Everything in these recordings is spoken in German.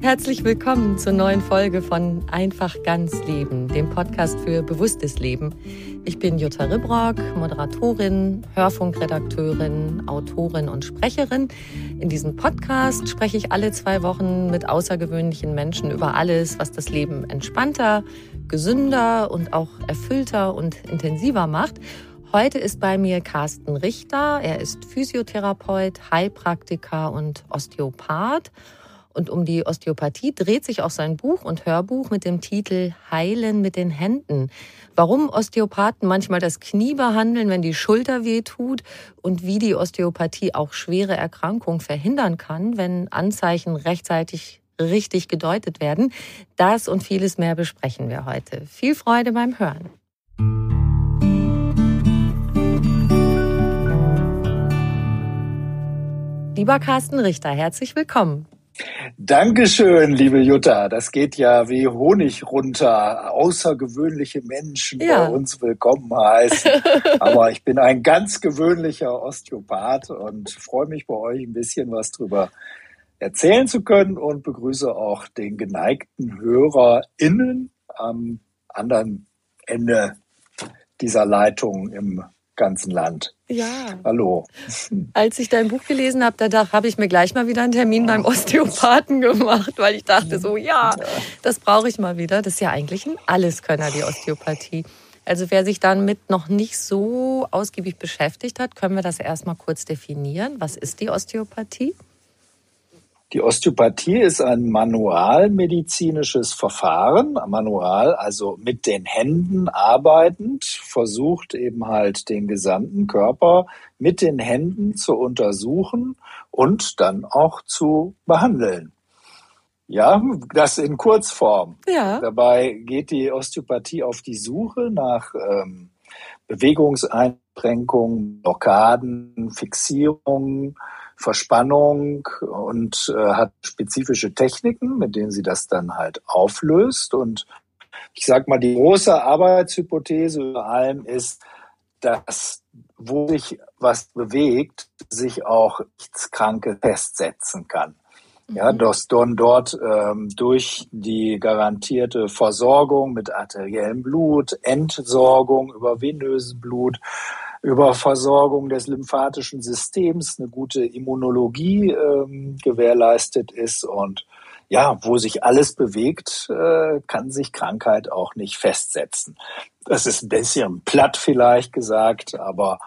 Herzlich willkommen zur neuen Folge von Einfach ganz Leben, dem Podcast für bewusstes Leben. Ich bin Jutta Ribrock, Moderatorin, Hörfunkredakteurin, Autorin und Sprecherin. In diesem Podcast spreche ich alle zwei Wochen mit außergewöhnlichen Menschen über alles, was das Leben entspannter, gesünder und auch erfüllter und intensiver macht. Heute ist bei mir Carsten Richter. Er ist Physiotherapeut, Heilpraktiker und Osteopath. Und um die Osteopathie dreht sich auch sein Buch und Hörbuch mit dem Titel Heilen mit den Händen. Warum Osteopathen manchmal das Knie behandeln, wenn die Schulter weh tut und wie die Osteopathie auch schwere Erkrankungen verhindern kann, wenn Anzeichen rechtzeitig richtig gedeutet werden. Das und vieles mehr besprechen wir heute. Viel Freude beim Hören. Lieber Carsten Richter, herzlich willkommen. Dankeschön, liebe Jutta. Das geht ja wie Honig runter. Außergewöhnliche Menschen ja. bei uns willkommen heißen. Aber ich bin ein ganz gewöhnlicher Osteopath und freue mich bei euch ein bisschen was drüber erzählen zu können und begrüße auch den geneigten HörerInnen am anderen Ende dieser Leitung im ganzen Land. Ja. Hallo. Als ich dein Buch gelesen habe, da habe ich mir gleich mal wieder einen Termin beim Osteopathen gemacht, weil ich dachte so, ja, das brauche ich mal wieder. Das ist ja eigentlich ein Alleskönner, die Osteopathie. Also wer sich damit noch nicht so ausgiebig beschäftigt hat, können wir das erstmal kurz definieren. Was ist die Osteopathie? Die Osteopathie ist ein manualmedizinisches Verfahren, manual, also mit den Händen arbeitend, versucht eben halt den gesamten Körper mit den Händen zu untersuchen und dann auch zu behandeln. Ja, das in Kurzform. Ja. Dabei geht die Osteopathie auf die Suche nach ähm, Bewegungseinschränkungen, Blockaden, Fixierungen, Verspannung und äh, hat spezifische Techniken, mit denen sie das dann halt auflöst. Und ich sag mal, die große Arbeitshypothese über allem ist, dass wo sich was bewegt, sich auch nichts Kranke festsetzen kann. Ja, mhm. dass dann dort ähm, durch die garantierte Versorgung mit arteriellem Blut, Entsorgung über venöses Blut über Versorgung des lymphatischen Systems eine gute Immunologie ähm, gewährleistet ist und ja, wo sich alles bewegt, äh, kann sich Krankheit auch nicht festsetzen. Das ist ein bisschen platt vielleicht gesagt, aber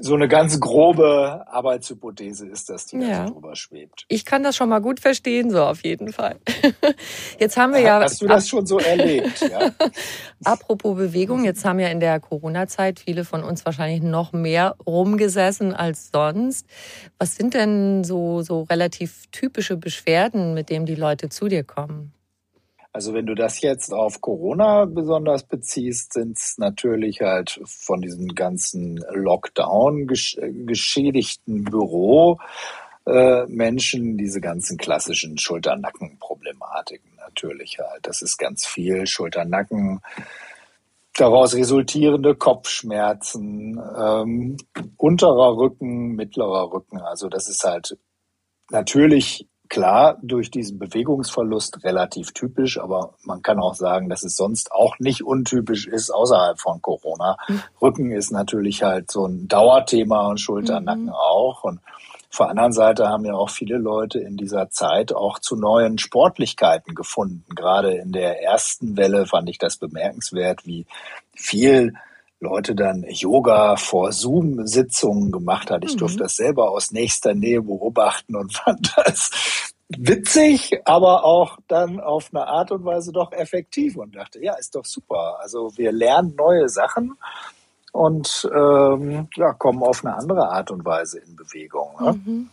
so eine ganz grobe Arbeitshypothese ist das, die ja. da drüber schwebt. Ich kann das schon mal gut verstehen, so auf jeden Fall. Jetzt haben wir ja. Hast du das schon so erlebt? Ja? Apropos Bewegung, jetzt haben ja in der Corona-Zeit viele von uns wahrscheinlich noch mehr rumgesessen als sonst. Was sind denn so, so relativ typische Beschwerden, mit denen die Leute zu dir kommen? Also wenn du das jetzt auf Corona besonders beziehst, sind es natürlich halt von diesen ganzen Lockdown geschädigten Büro äh, Menschen diese ganzen klassischen Schulter-Nacken-Problematiken natürlich halt. Das ist ganz viel Schulter-Nacken daraus resultierende Kopfschmerzen, ähm, unterer Rücken, mittlerer Rücken. Also das ist halt natürlich klar durch diesen Bewegungsverlust relativ typisch, aber man kann auch sagen, dass es sonst auch nicht untypisch ist außerhalb von Corona. Mhm. Rücken ist natürlich halt so ein Dauerthema und Schulter, mhm. Nacken auch. Und auf der anderen Seite haben ja auch viele Leute in dieser Zeit auch zu neuen Sportlichkeiten gefunden. Gerade in der ersten Welle fand ich das bemerkenswert, wie viel Leute dann Yoga vor Zoom-Sitzungen gemacht hat. Ich mhm. durfte das selber aus nächster Nähe beobachten und fand das witzig, aber auch dann auf eine Art und Weise doch effektiv und dachte, ja, ist doch super. Also wir lernen neue Sachen und ähm, ja, kommen auf eine andere Art und Weise in Bewegung. Ne? Mhm.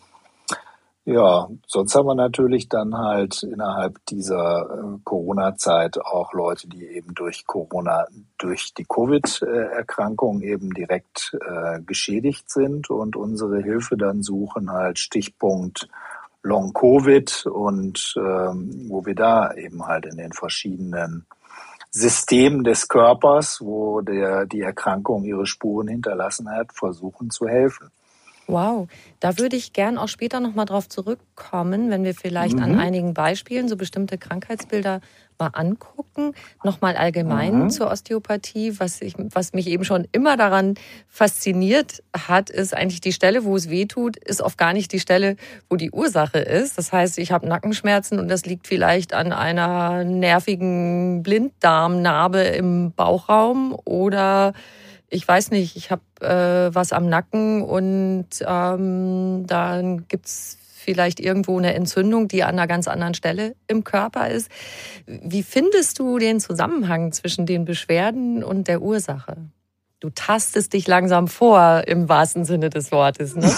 Ja, sonst haben wir natürlich dann halt innerhalb dieser äh, Corona-Zeit auch Leute, die eben durch Corona, durch die Covid-Erkrankung eben direkt äh, geschädigt sind und unsere Hilfe dann suchen, halt Stichpunkt Long-Covid und ähm, wo wir da eben halt in den verschiedenen Systemen des Körpers, wo der, die Erkrankung ihre Spuren hinterlassen hat, versuchen zu helfen. Wow, da würde ich gern auch später nochmal drauf zurückkommen, wenn wir vielleicht mhm. an einigen Beispielen so bestimmte Krankheitsbilder mal angucken. Nochmal allgemein mhm. zur Osteopathie. Was, ich, was mich eben schon immer daran fasziniert hat, ist eigentlich die Stelle, wo es weh tut, ist oft gar nicht die Stelle, wo die Ursache ist. Das heißt, ich habe Nackenschmerzen und das liegt vielleicht an einer nervigen Blinddarmnarbe im Bauchraum oder ich weiß nicht, ich habe äh, was am Nacken und ähm, dann gibt's vielleicht irgendwo eine Entzündung, die an einer ganz anderen Stelle im Körper ist. Wie findest du den Zusammenhang zwischen den Beschwerden und der Ursache? Du tastest dich langsam vor im wahrsten Sinne des Wortes, ne?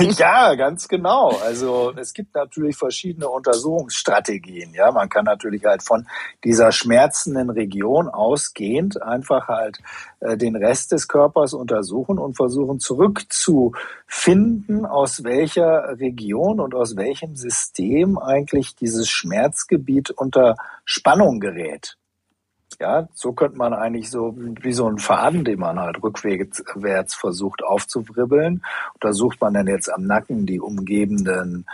ja, ganz genau. Also es gibt natürlich verschiedene Untersuchungsstrategien. Ja, man kann natürlich halt von dieser schmerzenden Region ausgehend einfach halt äh, den Rest des Körpers untersuchen und versuchen zurückzufinden, aus welcher Region und aus welchem System eigentlich dieses Schmerzgebiet unter Spannung gerät. Ja, so könnte man eigentlich so wie so ein Faden, den man halt rückwärts versucht aufzuwribbeln. Untersucht man dann jetzt am Nacken die umgebenden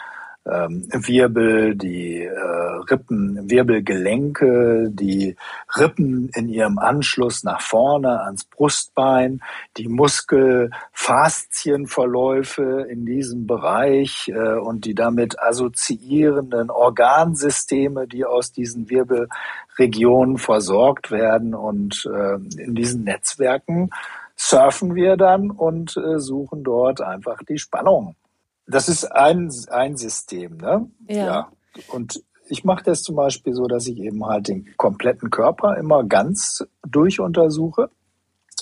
ähm, Wirbel, die äh, Rippen, Wirbelgelenke, die Rippen in ihrem Anschluss nach vorne ans Brustbein, die Muskelfaszienverläufe in diesem Bereich äh, und die damit assoziierenden Organsysteme, die aus diesen Wirbelregionen versorgt werden. Und äh, in diesen Netzwerken surfen wir dann und suchen dort einfach die Spannung das ist ein, ein System, ne? Ja. ja. Und ich mache das zum Beispiel so, dass ich eben halt den kompletten Körper immer ganz durchuntersuche.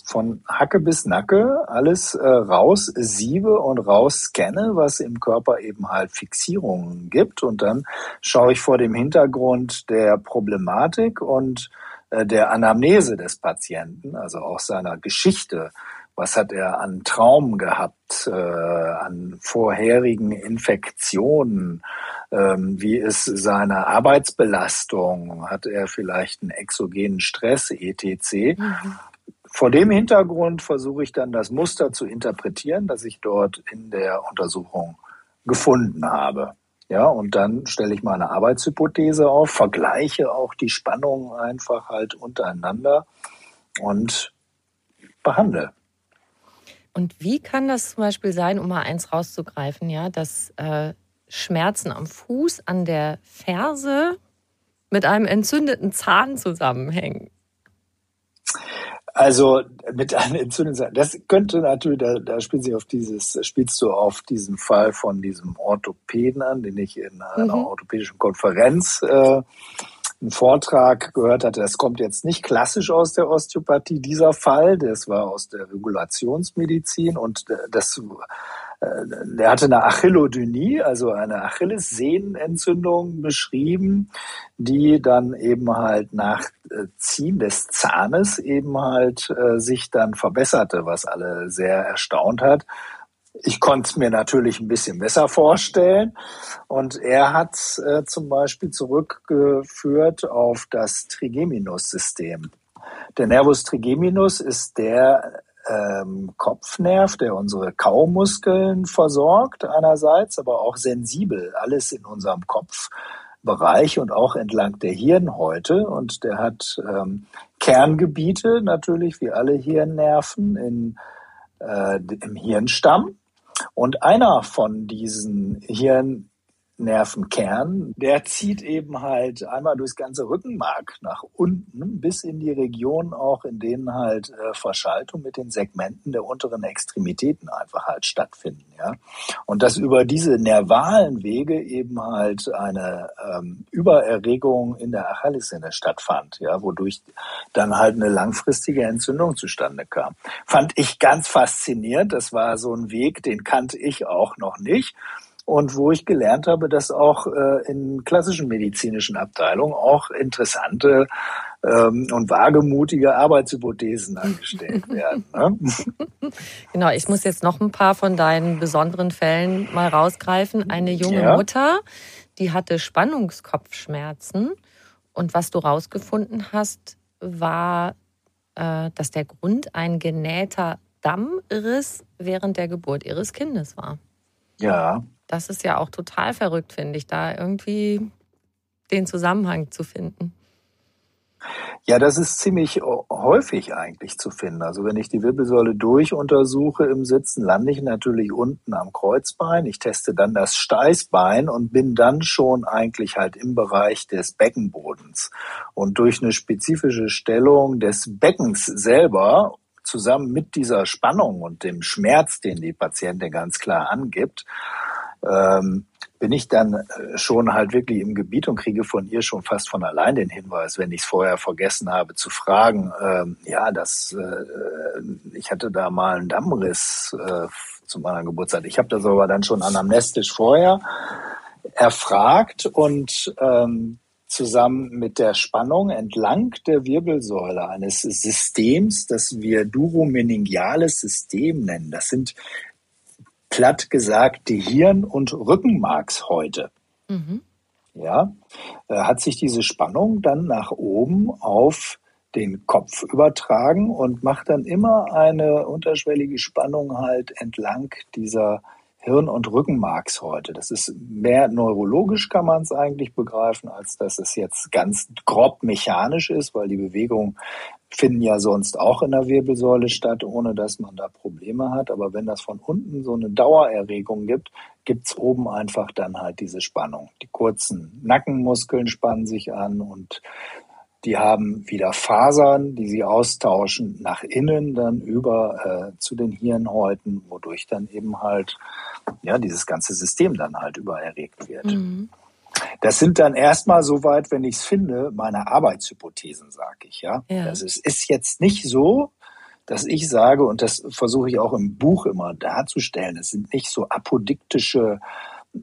Von Hacke bis Nacke alles äh, raus siebe und raus scanne, was im Körper eben halt Fixierungen gibt. Und dann schaue ich vor dem Hintergrund der Problematik und äh, der Anamnese des Patienten, also auch seiner Geschichte, was hat er an Traum gehabt, äh, an vorherigen Infektionen? Ähm, wie ist seine Arbeitsbelastung? Hat er vielleicht einen exogenen Stress, etc.? Mhm. Vor dem Hintergrund versuche ich dann das Muster zu interpretieren, das ich dort in der Untersuchung gefunden habe. Ja, und dann stelle ich mal eine Arbeitshypothese auf, vergleiche auch die Spannungen einfach halt untereinander und behandle. Und wie kann das zum Beispiel sein, um mal eins rauszugreifen, ja, dass äh, Schmerzen am Fuß, an der Ferse mit einem entzündeten Zahn zusammenhängen? Also mit einem entzündeten Zahn. Das könnte natürlich, da, da spielt sich auf dieses, spielst du auf diesen Fall von diesem Orthopäden an, den ich in einer mhm. orthopädischen Konferenz äh, einen Vortrag gehört hatte, das kommt jetzt nicht klassisch aus der Osteopathie, dieser Fall, das war aus der Regulationsmedizin und das äh, der hatte eine Achillodynie, also eine Achillessehnenentzündung beschrieben, die dann eben halt nach Ziehen des Zahnes eben halt äh, sich dann verbesserte, was alle sehr erstaunt hat. Ich konnte es mir natürlich ein bisschen besser vorstellen. Und er hat äh, zum Beispiel zurückgeführt auf das Trigeminus-System. Der Nervus trigeminus ist der ähm, Kopfnerv, der unsere Kaumuskeln versorgt einerseits, aber auch sensibel alles in unserem Kopfbereich und auch entlang der Hirnhäute. Und der hat ähm, Kerngebiete natürlich, wie alle Hirnnerven, in, äh, im Hirnstamm. Und einer von diesen Hirn Nervenkern, der zieht eben halt einmal durchs ganze Rückenmark nach unten bis in die Region auch, in denen halt äh, Verschaltung mit den Segmenten der unteren Extremitäten einfach halt stattfinden, ja. Und dass über diese nervalen Wege eben halt eine ähm, Übererregung in der Achillessehne stattfand, ja, wodurch dann halt eine langfristige Entzündung zustande kam. Fand ich ganz faszinierend. Das war so ein Weg, den kannte ich auch noch nicht und wo ich gelernt habe, dass auch äh, in klassischen medizinischen Abteilungen auch interessante ähm, und wagemutige Arbeitshypothesen angestellt werden. Ne? Genau, ich muss jetzt noch ein paar von deinen besonderen Fällen mal rausgreifen. Eine junge ja. Mutter, die hatte Spannungskopfschmerzen und was du rausgefunden hast, war, äh, dass der Grund ein genähter Dammriss während der Geburt ihres Kindes war. Ja, das ist ja auch total verrückt, finde ich, da irgendwie den Zusammenhang zu finden. Ja, das ist ziemlich häufig eigentlich zu finden. Also wenn ich die Wirbelsäule durchuntersuche im Sitzen, lande ich natürlich unten am Kreuzbein. Ich teste dann das Steißbein und bin dann schon eigentlich halt im Bereich des Beckenbodens. Und durch eine spezifische Stellung des Beckens selber zusammen mit dieser Spannung und dem Schmerz, den die Patientin ganz klar angibt, ähm, bin ich dann äh, schon halt wirklich im Gebiet und kriege von ihr schon fast von allein den Hinweis, wenn ich es vorher vergessen habe zu fragen, ähm, ja, das, äh, ich hatte da mal einen Dammriss äh, zu meiner Geburtstag. Ich habe das aber dann schon anamnestisch vorher erfragt und ähm, zusammen mit der Spannung entlang der Wirbelsäule eines Systems, das wir duromeningiales System nennen. Das sind platt gesagt die Hirn- und Rückenmarkshäute. Mhm. Ja, äh, hat sich diese Spannung dann nach oben auf den Kopf übertragen und macht dann immer eine unterschwellige Spannung halt entlang dieser Hirn- und Rückenmarkshäute. Das ist mehr neurologisch kann man es eigentlich begreifen, als dass es jetzt ganz grob mechanisch ist, weil die Bewegung finden ja sonst auch in der Wirbelsäule statt, ohne dass man da Probleme hat. Aber wenn das von unten so eine Dauererregung gibt, gibt's oben einfach dann halt diese Spannung. Die kurzen Nackenmuskeln spannen sich an und die haben wieder Fasern, die sie austauschen nach innen dann über äh, zu den Hirnhäuten, wodurch dann eben halt ja dieses ganze System dann halt übererregt wird. Mhm. Das sind dann erstmal soweit, wenn ich es finde, meine Arbeitshypothesen, sage ich. Ja? ja. Also es ist jetzt nicht so, dass ich sage, und das versuche ich auch im Buch immer darzustellen, es sind nicht so apodiktische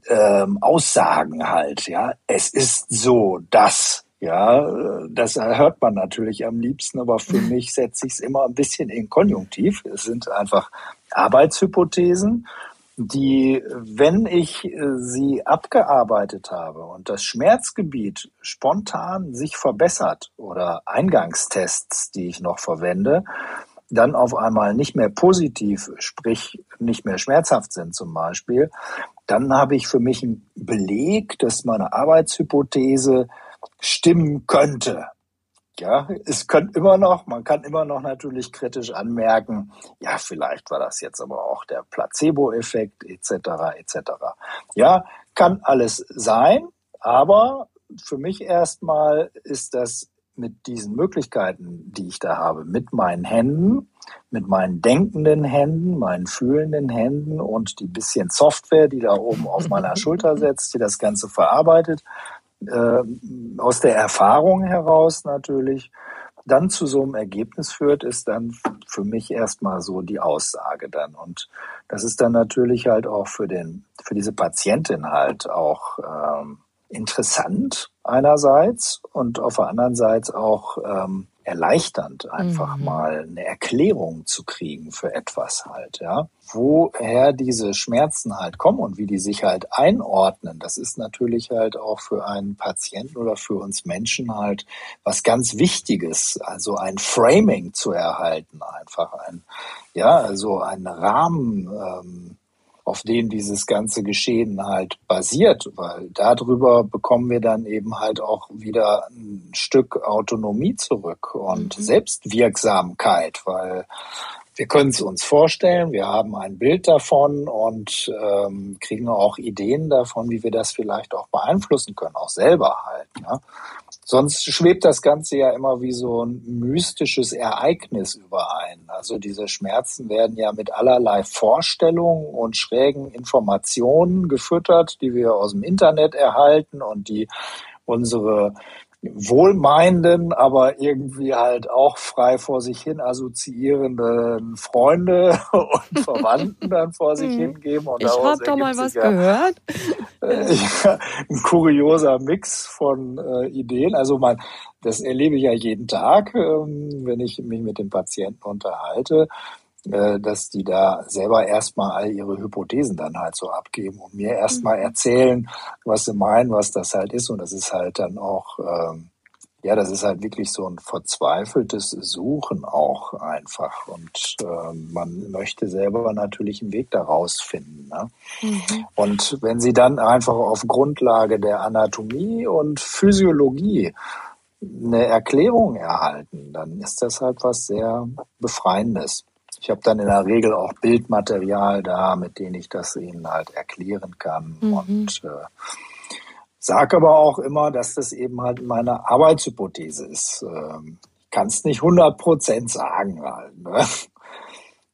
ähm, Aussagen halt. Ja, es ist so, dass ja, das hört man natürlich am liebsten, aber für mich setze ich es immer ein bisschen in Konjunktiv. Es sind einfach Arbeitshypothesen die, wenn ich äh, sie abgearbeitet habe und das Schmerzgebiet spontan sich verbessert oder Eingangstests, die ich noch verwende, dann auf einmal nicht mehr positiv, sprich nicht mehr schmerzhaft sind zum Beispiel, dann habe ich für mich einen Beleg, dass meine Arbeitshypothese stimmen könnte. Ja, es könnte immer noch, man kann immer noch natürlich kritisch anmerken, ja, vielleicht war das jetzt aber auch der Placebo-Effekt etc. etc. Ja, kann alles sein, aber für mich erstmal ist das mit diesen Möglichkeiten, die ich da habe, mit meinen Händen, mit meinen denkenden Händen, meinen fühlenden Händen und die bisschen Software, die da oben auf meiner Schulter setzt, die das Ganze verarbeitet, äh, aus der Erfahrung heraus natürlich dann zu so einem Ergebnis führt, ist dann für mich erstmal so die Aussage dann. Und das ist dann natürlich halt auch für den, für diese Patientin halt auch ähm, interessant einerseits und auf der anderen Seite auch ähm, erleichternd, einfach mhm. mal eine Erklärung zu kriegen für etwas halt, ja. Woher diese Schmerzen halt kommen und wie die sich halt einordnen, das ist natürlich halt auch für einen Patienten oder für uns Menschen halt was ganz Wichtiges, also ein Framing zu erhalten, einfach ein, ja, also ein Rahmen, ähm, auf denen dieses ganze Geschehen halt basiert, weil darüber bekommen wir dann eben halt auch wieder ein Stück Autonomie zurück und mhm. Selbstwirksamkeit, weil wir können es uns vorstellen, wir haben ein Bild davon und ähm, kriegen auch Ideen davon, wie wir das vielleicht auch beeinflussen können, auch selber halt. Ja? Sonst schwebt das Ganze ja immer wie so ein mystisches Ereignis überein. Also diese Schmerzen werden ja mit allerlei Vorstellungen und schrägen Informationen gefüttert, die wir aus dem Internet erhalten und die unsere wohlmeinenden, aber irgendwie halt auch frei vor sich hin assoziierenden Freunde und Verwandten dann vor sich hm. hingeben. Und ich habe doch mal was ja, gehört. Äh, ja, ein kurioser Mix von äh, Ideen. Also man, das erlebe ich ja jeden Tag, ähm, wenn ich mich mit den Patienten unterhalte äh, dass die da selber erstmal all ihre Hypothesen dann halt so abgeben und mir erstmal mhm. erzählen, was sie meinen, was das halt ist. Und das ist halt dann auch, ähm, ja, das ist halt wirklich so ein verzweifeltes Suchen auch einfach. Und äh, man möchte selber natürlich einen Weg daraus finden. Ne? Mhm. Und wenn sie dann einfach auf Grundlage der Anatomie und Physiologie eine Erklärung erhalten, dann ist das halt was sehr Befreiendes. Ich habe dann in der Regel auch Bildmaterial da, mit dem ich das ihnen halt erklären kann. Mhm. Und äh, sage aber auch immer, dass das eben halt meine Arbeitshypothese ist. Ähm, ich kann es nicht 100 Prozent sagen halt. Ne?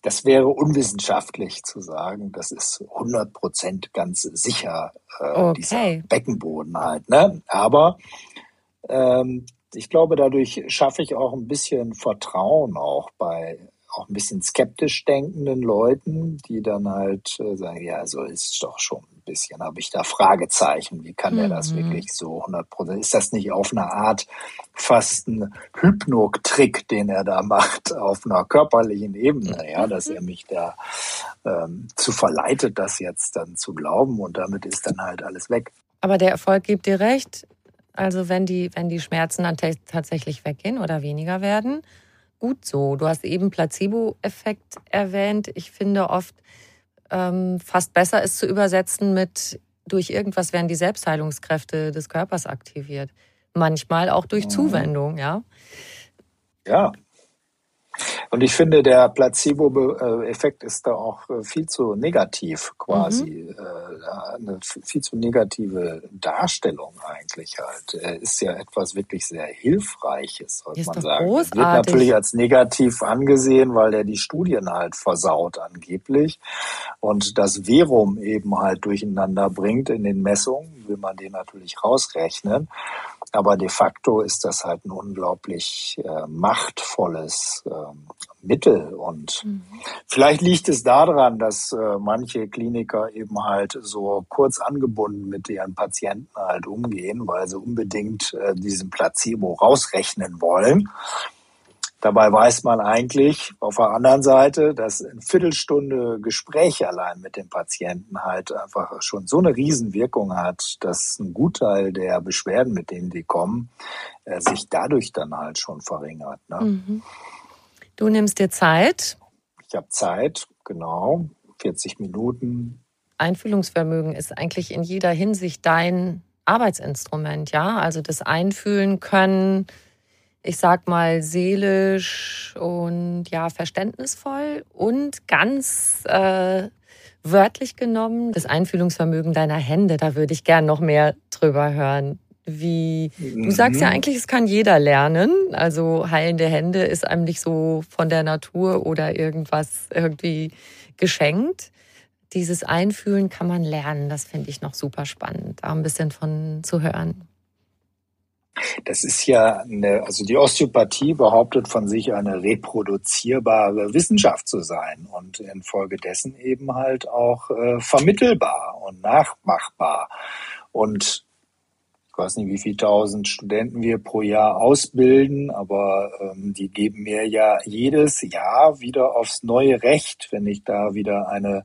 Das wäre unwissenschaftlich zu sagen. Das ist 100 Prozent ganz sicher äh, okay. dieser Beckenboden halt. Ne? Aber ähm, ich glaube, dadurch schaffe ich auch ein bisschen Vertrauen auch bei auch ein bisschen skeptisch denkenden Leuten, die dann halt äh, sagen, ja, so ist es doch schon ein bisschen, habe ich da Fragezeichen, wie kann mhm. der das mhm. wirklich so 100 Prozent, ist das nicht auf eine Art fast ein Hypnotrick, den er da macht, auf einer körperlichen Ebene, ja, dass er mich da ähm, zu verleitet, das jetzt dann zu glauben und damit ist dann halt alles weg. Aber der Erfolg gibt dir recht, also wenn die, wenn die Schmerzen dann tatsächlich weggehen oder weniger werden, gut so. Du hast eben Placebo-Effekt erwähnt. Ich finde oft ähm, fast besser ist zu übersetzen mit durch irgendwas werden die Selbstheilungskräfte des Körpers aktiviert. Manchmal auch durch mhm. Zuwendung, ja. Ja, und ich finde, der Placebo-Effekt ist da auch äh, viel zu negativ quasi. Mhm. Äh, eine viel zu negative Darstellung eigentlich halt. Er ist ja etwas wirklich sehr Hilfreiches, sollte man sagen. Großartig. Wird natürlich als negativ angesehen, weil er die Studien halt versaut angeblich und das Verum eben halt durcheinander bringt in den Messungen, will man den natürlich rausrechnen. Aber de facto ist das halt ein unglaublich äh, machtvolles äh, Mittel. Und mhm. vielleicht liegt es daran, dass äh, manche Kliniker eben halt so kurz angebunden mit ihren Patienten halt umgehen, weil sie unbedingt äh, diesen Placebo rausrechnen wollen. Dabei weiß man eigentlich auf der anderen Seite, dass eine Viertelstunde Gespräch allein mit dem Patienten halt einfach schon so eine Riesenwirkung hat, dass ein Gutteil der Beschwerden, mit denen die kommen, äh, sich dadurch dann halt schon verringert. Ne? Mhm. Du nimmst dir Zeit. Ich habe Zeit, genau, 40 Minuten. Einfühlungsvermögen ist eigentlich in jeder Hinsicht dein Arbeitsinstrument, ja? Also das Einfühlen können, ich sag mal, seelisch und ja, verständnisvoll und ganz äh, wörtlich genommen das Einfühlungsvermögen deiner Hände. Da würde ich gern noch mehr drüber hören. Wie du sagst ja mhm. eigentlich, es kann jeder lernen. Also heilende Hände ist einem nicht so von der Natur oder irgendwas irgendwie geschenkt. Dieses Einfühlen kann man lernen. Das finde ich noch super spannend, da ein bisschen von zu hören. Das ist ja eine, also die Osteopathie behauptet von sich eine reproduzierbare Wissenschaft zu sein und infolgedessen eben halt auch äh, vermittelbar und nachmachbar. Und weiß nicht, wie viele tausend Studenten wir pro Jahr ausbilden, aber ähm, die geben mir ja jedes Jahr wieder aufs neue Recht, wenn ich da wieder eine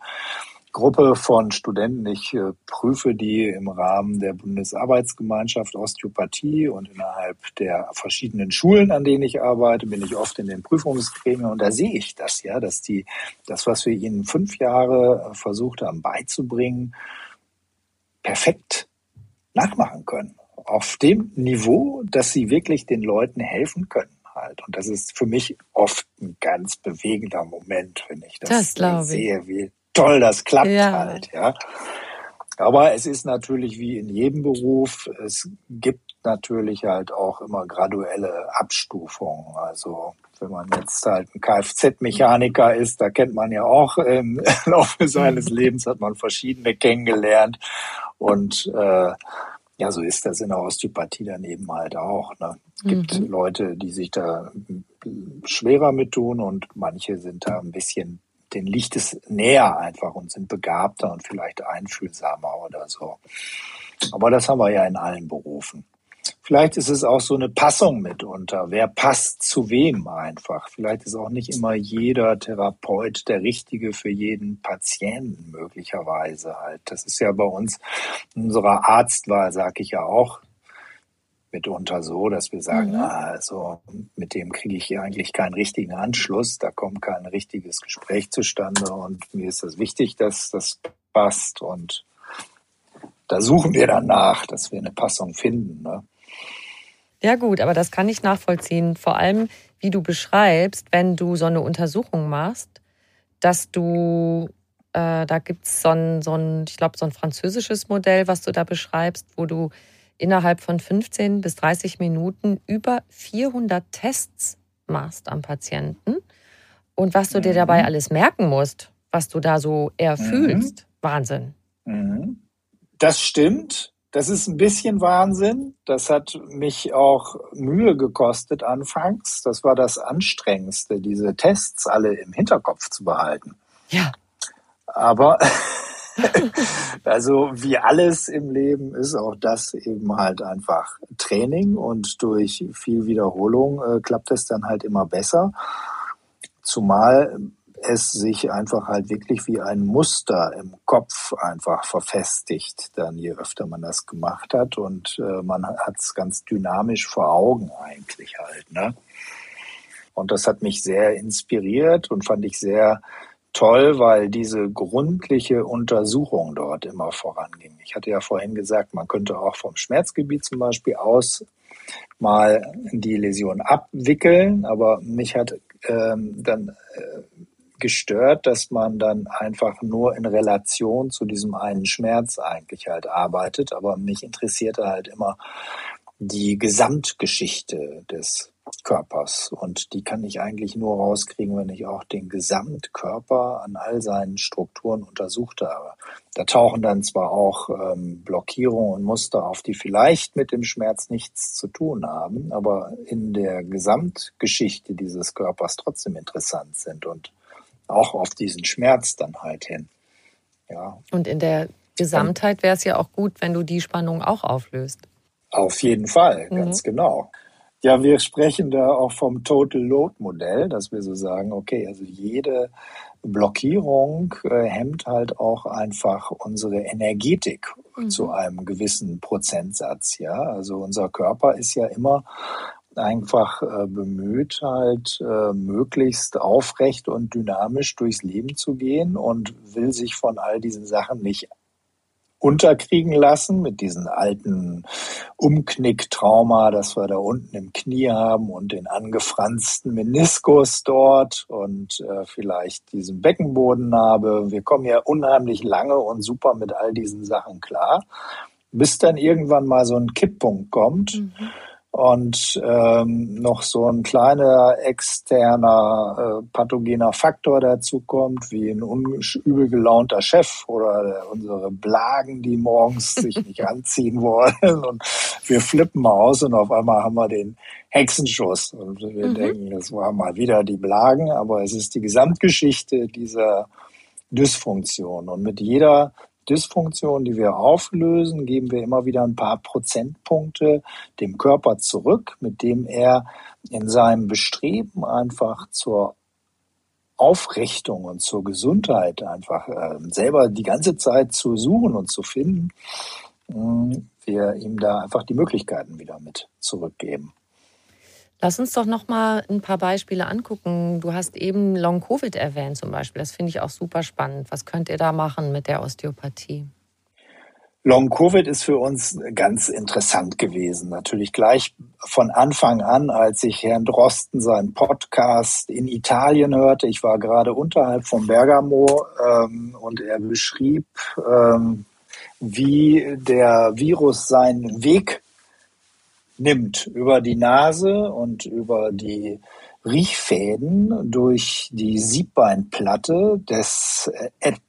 Gruppe von Studenten. Ich äh, prüfe die im Rahmen der Bundesarbeitsgemeinschaft Osteopathie und innerhalb der verschiedenen Schulen, an denen ich arbeite, bin ich oft in den Prüfungsgremien und da sehe ich das ja, dass die das, was wir ihnen fünf Jahre äh, versucht haben beizubringen, perfekt nachmachen können. Auf dem Niveau, dass sie wirklich den Leuten helfen können. Halt. Und das ist für mich oft ein ganz bewegender Moment, wenn ich das, das sehe, wie toll das klappt ja. halt, ja. Aber es ist natürlich wie in jedem Beruf, es gibt natürlich halt auch immer graduelle Abstufungen. Also wenn man jetzt halt ein Kfz-Mechaniker ist, da kennt man ja auch im Laufe seines Lebens hat man verschiedene kennengelernt und äh, ja, so ist das in der Osteopathie dann eben halt auch. Ne? Es gibt mhm. Leute, die sich da schwerer mit tun und manche sind da ein bisschen denen liegt es näher einfach und sind begabter und vielleicht einfühlsamer oder so. Aber das haben wir ja in allen Berufen. Vielleicht ist es auch so eine Passung mitunter. Wer passt zu wem einfach? Vielleicht ist auch nicht immer jeder Therapeut der richtige für jeden Patienten möglicherweise halt. Das ist ja bei uns in unserer Arztwahl, sage ich ja auch, mitunter so, dass wir sagen, mhm. ah, also mit dem kriege ich hier eigentlich keinen richtigen Anschluss, da kommt kein richtiges Gespräch zustande und mir ist das wichtig, dass das passt und da suchen wir danach, dass wir eine Passung finden. Ne? Ja gut, aber das kann ich nachvollziehen. Vor allem, wie du beschreibst, wenn du so eine Untersuchung machst, dass du, äh, da gibt es so ein, so ein, ich glaube, so ein französisches Modell, was du da beschreibst, wo du innerhalb von 15 bis 30 Minuten über 400 Tests machst am Patienten. Und was du dir dabei mhm. alles merken musst, was du da so erfühlst. Mhm. Wahnsinn. Mhm. Das stimmt. Das ist ein bisschen Wahnsinn. Das hat mich auch Mühe gekostet anfangs. Das war das Anstrengendste, diese Tests alle im Hinterkopf zu behalten. Ja. Aber also wie alles im Leben ist auch das eben halt einfach Training und durch viel Wiederholung äh, klappt es dann halt immer besser. Zumal es sich einfach halt wirklich wie ein Muster im Kopf einfach verfestigt, dann je öfter man das gemacht hat und äh, man hat es ganz dynamisch vor Augen eigentlich halt. Ne? Und das hat mich sehr inspiriert und fand ich sehr toll, weil diese gründliche Untersuchung dort immer voranging. Ich hatte ja vorhin gesagt, man könnte auch vom Schmerzgebiet zum Beispiel aus mal die Läsion abwickeln, aber mich hat ähm, dann äh, gestört, dass man dann einfach nur in Relation zu diesem einen Schmerz eigentlich halt arbeitet. Aber mich interessierte halt immer die Gesamtgeschichte des Körpers. Und die kann ich eigentlich nur rauskriegen, wenn ich auch den Gesamtkörper an all seinen Strukturen untersucht habe. Da tauchen dann zwar auch ähm, Blockierungen und Muster auf, die vielleicht mit dem Schmerz nichts zu tun haben, aber in der Gesamtgeschichte dieses Körpers trotzdem interessant sind und auch auf diesen Schmerz dann halt hin. Ja. Und in der Gesamtheit wäre es ja auch gut, wenn du die Spannung auch auflöst. Auf jeden Fall, mhm. ganz genau. Ja, wir sprechen da auch vom Total Load Modell, dass wir so sagen, okay, also jede Blockierung äh, hemmt halt auch einfach unsere Energetik mhm. zu einem gewissen Prozentsatz. Ja, also unser Körper ist ja immer einfach äh, bemüht, halt äh, möglichst aufrecht und dynamisch durchs Leben zu gehen und will sich von all diesen Sachen nicht unterkriegen lassen mit diesen alten Umknicktrauma, das wir da unten im Knie haben und den angefransten Meniskus dort und äh, vielleicht diesen Beckenbodennarbe. Wir kommen ja unheimlich lange und super mit all diesen Sachen klar, bis dann irgendwann mal so ein Kipppunkt kommt. Mhm und ähm, noch so ein kleiner externer äh, pathogener Faktor dazu kommt, wie ein übel gelaunter Chef oder unsere Blagen, die morgens sich nicht anziehen wollen. Und wir flippen aus und auf einmal haben wir den Hexenschuss. Und wir mhm. denken, das war mal wieder die Blagen, aber es ist die Gesamtgeschichte dieser Dysfunktion. Und mit jeder Dysfunktion, die wir auflösen, geben wir immer wieder ein paar Prozentpunkte dem Körper zurück, mit dem er in seinem Bestreben einfach zur Aufrichtung und zur Gesundheit einfach äh, selber die ganze Zeit zu suchen und zu finden, äh, wir ihm da einfach die Möglichkeiten wieder mit zurückgeben. Lass uns doch noch mal ein paar Beispiele angucken. Du hast eben Long Covid erwähnt zum Beispiel. Das finde ich auch super spannend. Was könnt ihr da machen mit der Osteopathie? Long Covid ist für uns ganz interessant gewesen. Natürlich gleich von Anfang an, als ich Herrn Drosten seinen Podcast in Italien hörte. Ich war gerade unterhalb von Bergamo ähm, und er beschrieb, ähm, wie der Virus seinen Weg nimmt über die Nase und über die Riechfäden durch die Siebbeinplatte des,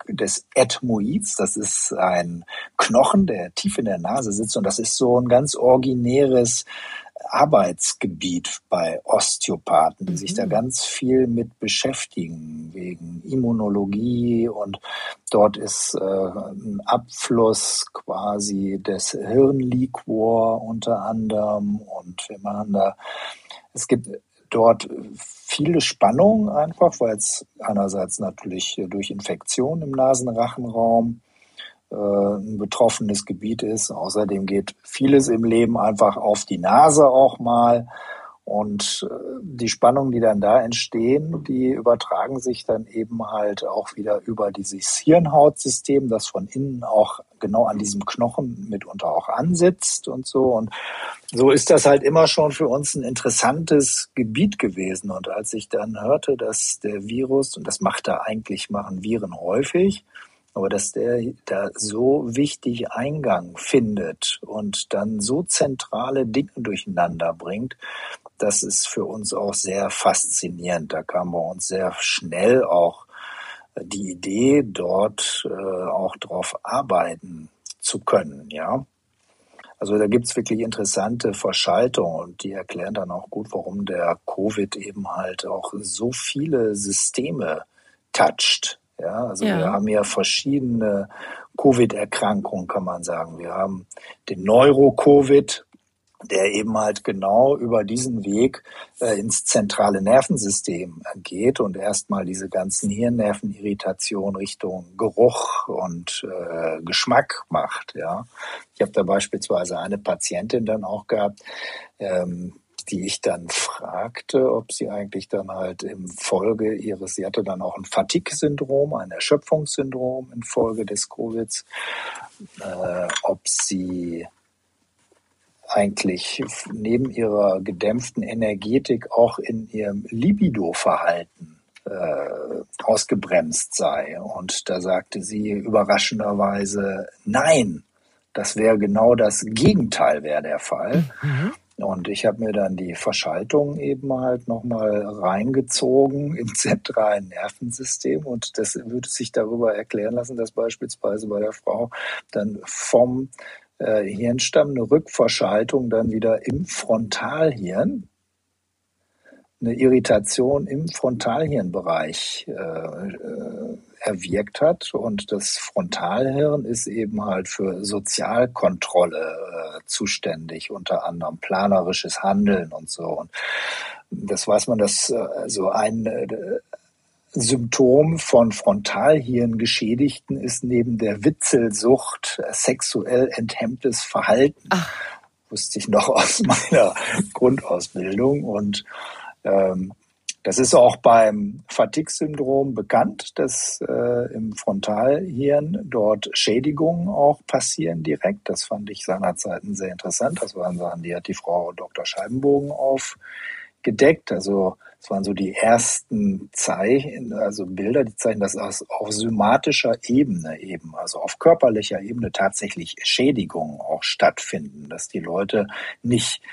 des Ethmoids. Das ist ein Knochen, der tief in der Nase sitzt und das ist so ein ganz originäres Arbeitsgebiet bei Osteopathen, die mhm. sich da mhm. ganz viel mit beschäftigen, wegen Immunologie und dort ist äh, ein Abfluss quasi des Hirnliquor unter anderem und wir machen da, es gibt dort viele Spannungen einfach, weil es einerseits natürlich durch Infektion im Nasenrachenraum äh, ein betroffenes Gebiet ist. Außerdem geht vieles im Leben einfach auf die Nase auch mal. Und äh, die Spannungen, die dann da entstehen, die übertragen sich dann eben halt auch wieder über dieses Hirnhautsystem, das von innen auch genau an diesem Knochen mitunter auch ansitzt und so. Und so ist das halt immer schon für uns ein interessantes Gebiet gewesen. Und als ich dann hörte, dass der Virus, und das macht er eigentlich, machen Viren häufig, aber dass der da so wichtig Eingang findet und dann so zentrale Dinge durcheinander bringt, das ist für uns auch sehr faszinierend. Da kam bei uns sehr schnell auch die Idee, dort äh, auch drauf arbeiten zu können, ja. Also da gibt's wirklich interessante Verschaltungen und die erklären dann auch gut, warum der Covid eben halt auch so viele Systeme toucht. Ja, also ja. wir haben ja verschiedene Covid-Erkrankungen, kann man sagen. Wir haben den Neuro-Covid, der eben halt genau über diesen Weg äh, ins zentrale Nervensystem geht und erstmal diese ganzen Hirnnervenirritationen Richtung Geruch und äh, Geschmack macht. Ja, ich habe da beispielsweise eine Patientin dann auch gehabt, ähm, die ich dann fragte, ob sie eigentlich dann halt im Folge ihres, sie hatte dann auch ein Fatigue-Syndrom, ein Erschöpfungssyndrom in Folge des Covids, äh, ob sie eigentlich neben ihrer gedämpften Energetik auch in ihrem Libido-Verhalten äh, ausgebremst sei. Und da sagte sie überraschenderweise, nein, das wäre genau das Gegenteil wäre der Fall. Mhm. Und ich habe mir dann die Verschaltung eben halt nochmal reingezogen im zentralen Nervensystem. Und das würde sich darüber erklären lassen, dass beispielsweise bei der Frau dann vom äh, Hirnstamm eine Rückverschaltung dann wieder im Frontalhirn, eine Irritation im Frontalhirnbereich äh, äh, erwirkt hat. Und das Frontalhirn ist eben halt für Sozialkontrolle äh, zuständig, unter anderem planerisches Handeln und so. Und das weiß man, dass äh, so ein äh, Symptom von Frontalhirngeschädigten ist neben der Witzelsucht sexuell enthemmtes Verhalten. Ach. Wusste ich noch aus meiner Grundausbildung. Und ähm, das ist auch beim Fatigue-Syndrom bekannt, dass äh, im Frontalhirn dort Schädigungen auch passieren direkt. Das fand ich seinerzeit sehr interessant. Das waren Sachen, die hat die Frau Dr. Scheibenbogen aufgedeckt. Also es waren so die ersten Zeichen, also Bilder, die zeigen, dass auf somatischer Ebene eben, also auf körperlicher Ebene tatsächlich Schädigungen auch stattfinden, dass die Leute nicht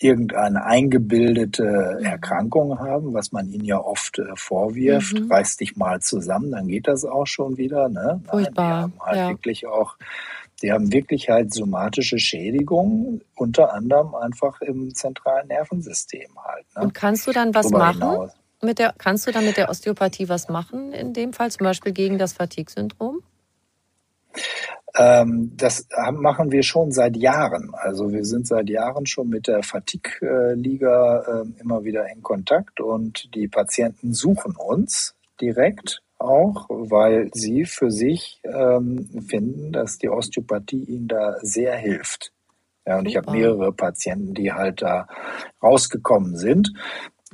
irgendeine eingebildete mhm. Erkrankung haben, was man ihnen ja oft äh, vorwirft. Mhm. Reiß dich mal zusammen, dann geht das auch schon wieder. Ne? Furchtbar. Nein, die haben halt ja. wirklich auch, die haben wirklich halt somatische Schädigungen, unter anderem einfach im zentralen Nervensystem halt. Ne? Und kannst du dann was Darüber machen? Hinaus. Mit der, kannst du dann mit der Osteopathie was machen in dem Fall, zum Beispiel gegen das Fatigue-Syndrom? Ähm, das machen wir schon seit Jahren. Also wir sind seit Jahren schon mit der Fatigue-Liga äh, immer wieder in Kontakt und die Patienten suchen uns direkt auch, weil sie für sich ähm, finden, dass die Osteopathie ihnen da sehr hilft. Ja, und ich habe mehrere Patienten, die halt da rausgekommen sind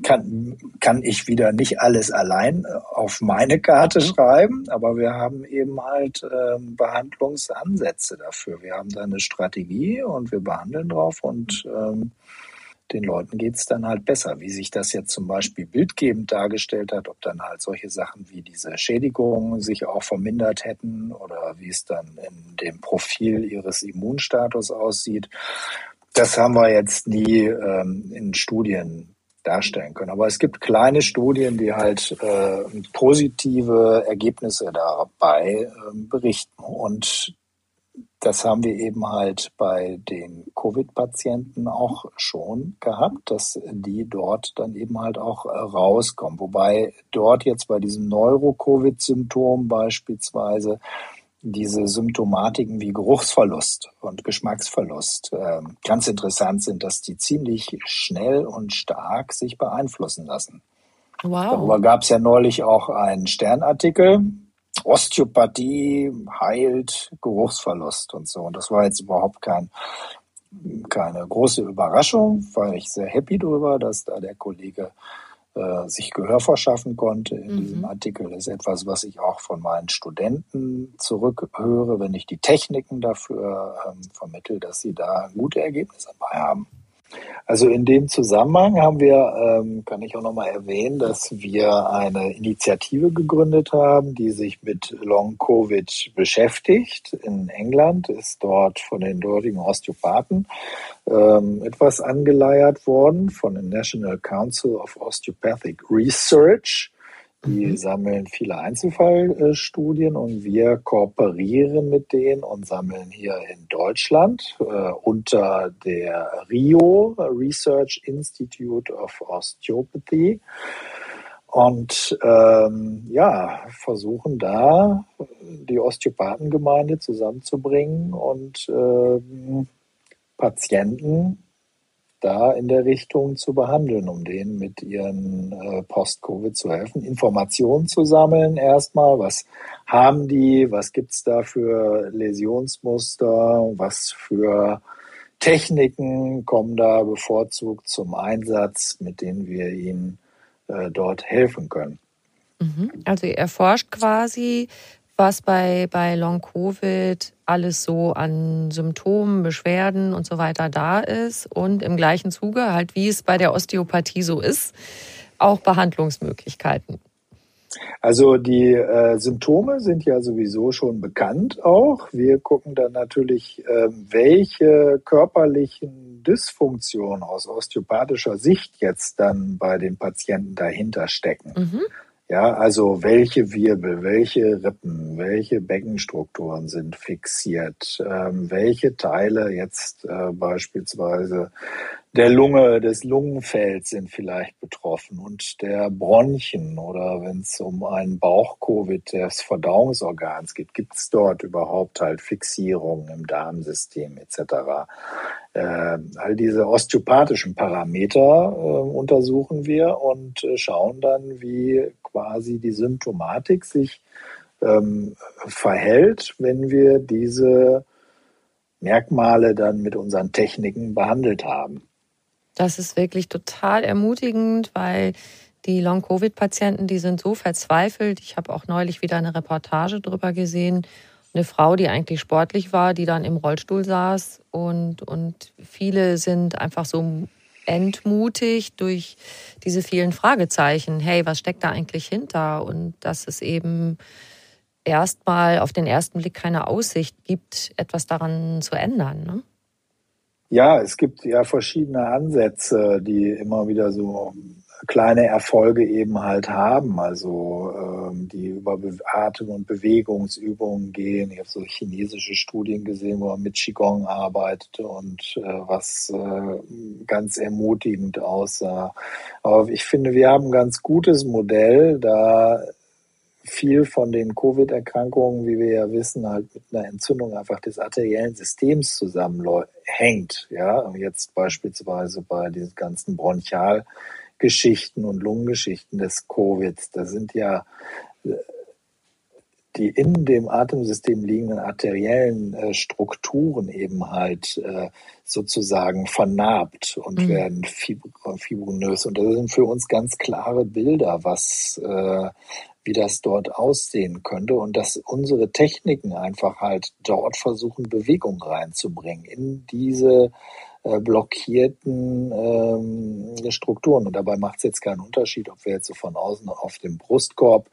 kann, kann ich wieder nicht alles allein äh, auf meine Karte schreiben, aber wir haben eben halt äh, Behandlungsansätze dafür. Wir haben da eine Strategie und wir behandeln drauf und ähm, den Leuten geht's dann halt besser. Wie sich das jetzt zum Beispiel bildgebend dargestellt hat, ob dann halt solche Sachen wie diese Schädigungen sich auch vermindert hätten oder wie es dann in dem Profil ihres Immunstatus aussieht, das haben wir jetzt nie ähm, in Studien darstellen können. Aber es gibt kleine Studien, die halt äh, positive Ergebnisse dabei äh, berichten. Und das haben wir eben halt bei den Covid-Patienten auch schon gehabt, dass die dort dann eben halt auch äh, rauskommen. Wobei dort jetzt bei diesem Neuro-Covid-Symptom beispielsweise diese Symptomatiken wie Geruchsverlust und Geschmacksverlust äh, ganz interessant sind, dass die ziemlich schnell und stark sich beeinflussen lassen. Wow. Darüber gab es ja neulich auch einen Sternartikel. Osteopathie heilt Geruchsverlust und so. Und das war jetzt überhaupt kein, keine große Überraschung, war ich sehr happy darüber, dass da der Kollege äh, sich Gehör verschaffen konnte in mhm. diesem Artikel, ist etwas, was ich auch von meinen Studenten zurückhöre, wenn ich die Techniken dafür ähm, vermittle, dass sie da gute Ergebnisse dabei haben. Also in dem Zusammenhang haben wir, ähm, kann ich auch nochmal erwähnen, dass wir eine Initiative gegründet haben, die sich mit Long Covid beschäftigt. In England ist dort von den dortigen Osteopathen ähm, etwas angeleiert worden von der National Council of Osteopathic Research. Die mhm. sammeln viele Einzelfallstudien und wir kooperieren mit denen und sammeln hier in Deutschland äh, unter der RIO Research Institute of Osteopathy und ähm, ja versuchen da die Osteopathengemeinde zusammenzubringen und ähm, Patienten da in der Richtung zu behandeln, um denen mit ihren äh, Post-Covid zu helfen, Informationen zu sammeln erstmal, was haben die, was gibt's da für Läsionsmuster, was für Techniken kommen da bevorzugt zum Einsatz, mit denen wir ihnen äh, dort helfen können. Mhm. Also ihr erforscht quasi, was bei, bei Long-Covid alles so an Symptomen, Beschwerden und so weiter da ist und im gleichen Zuge halt, wie es bei der Osteopathie so ist, auch Behandlungsmöglichkeiten. Also die äh, Symptome sind ja sowieso schon bekannt auch. Wir gucken dann natürlich, äh, welche körperlichen Dysfunktionen aus osteopathischer Sicht jetzt dann bei den Patienten dahinter stecken. Mhm. Ja, also welche Wirbel, welche Rippen, welche Beckenstrukturen sind fixiert, ähm, welche Teile jetzt äh, beispielsweise der Lunge, des Lungenfelds sind vielleicht betroffen und der Bronchien oder wenn es um einen Bauch-Covid des Verdauungsorgans geht, gibt es dort überhaupt halt Fixierungen im Darmsystem etc. Äh, all diese osteopathischen Parameter äh, untersuchen wir und äh, schauen dann, wie quasi die Symptomatik sich ähm, verhält, wenn wir diese Merkmale dann mit unseren Techniken behandelt haben. Das ist wirklich total ermutigend, weil die Long-Covid-Patienten, die sind so verzweifelt. Ich habe auch neulich wieder eine Reportage drüber gesehen. Eine Frau, die eigentlich sportlich war, die dann im Rollstuhl saß und, und viele sind einfach so entmutigt durch diese vielen Fragezeichen. Hey, was steckt da eigentlich hinter? Und dass es eben erstmal auf den ersten Blick keine Aussicht gibt, etwas daran zu ändern. Ne? Ja, es gibt ja verschiedene Ansätze, die immer wieder so kleine Erfolge eben halt haben, also ähm, die über Atem- und Bewegungsübungen gehen. Ich habe so chinesische Studien gesehen, wo man mit Qigong arbeitet und äh, was äh, ganz ermutigend aussah. Aber ich finde, wir haben ein ganz gutes Modell, da viel von den Covid-Erkrankungen, wie wir ja wissen, halt mit einer Entzündung einfach des arteriellen Systems zusammenhängt. Ja, jetzt beispielsweise bei diesen ganzen Bronchialgeschichten und Lungengeschichten des Covid. Da sind ja äh, die in dem Atemsystem liegenden arteriellen äh, Strukturen eben halt äh, sozusagen vernarbt und mhm. werden fibronös. Und das sind für uns ganz klare Bilder, was äh, wie das dort aussehen könnte und dass unsere Techniken einfach halt dort versuchen, Bewegung reinzubringen in diese äh, blockierten ähm, Strukturen. Und dabei macht es jetzt keinen Unterschied, ob wir jetzt so von außen auf dem Brustkorb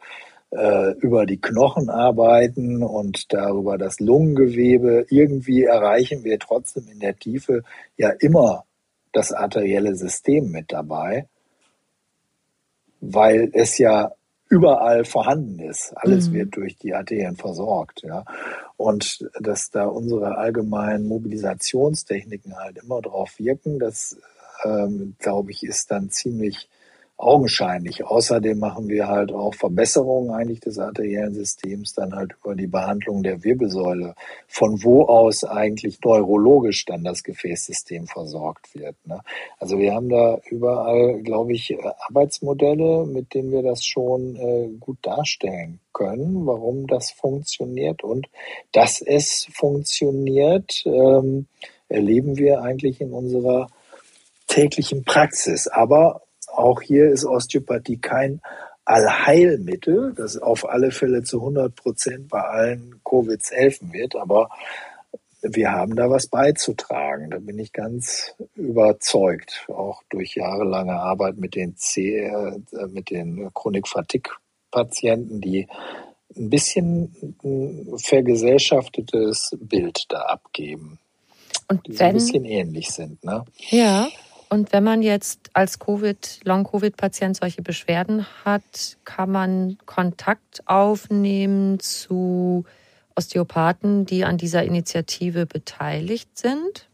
äh, über die Knochen arbeiten und darüber das Lungengewebe. Irgendwie erreichen wir trotzdem in der Tiefe ja immer das arterielle System mit dabei, weil es ja überall vorhanden ist. Alles mhm. wird durch die Arterien versorgt, ja. Und dass da unsere allgemeinen Mobilisationstechniken halt immer drauf wirken, das ähm, glaube ich, ist dann ziemlich augenscheinlich. Außerdem machen wir halt auch Verbesserungen eigentlich des arteriellen Systems dann halt über die Behandlung der Wirbelsäule, von wo aus eigentlich neurologisch dann das Gefäßsystem versorgt wird. Ne? Also wir haben da überall, glaube ich, Arbeitsmodelle, mit denen wir das schon äh, gut darstellen können, warum das funktioniert und dass es funktioniert, ähm, erleben wir eigentlich in unserer täglichen Praxis. Aber auch hier ist Osteopathie kein Allheilmittel, das auf alle Fälle zu 100 Prozent bei allen Covids helfen wird, aber wir haben da was beizutragen. Da bin ich ganz überzeugt, auch durch jahrelange Arbeit mit den C, äh, mit den Chronik Fatigue Patienten, die ein bisschen ein vergesellschaftetes Bild da abgeben. Und die wenn, ein bisschen ähnlich sind, ne? Ja. Und wenn man jetzt als Covid, Long-Covid-Patient solche Beschwerden hat, kann man Kontakt aufnehmen zu Osteopathen, die an dieser Initiative beteiligt sind?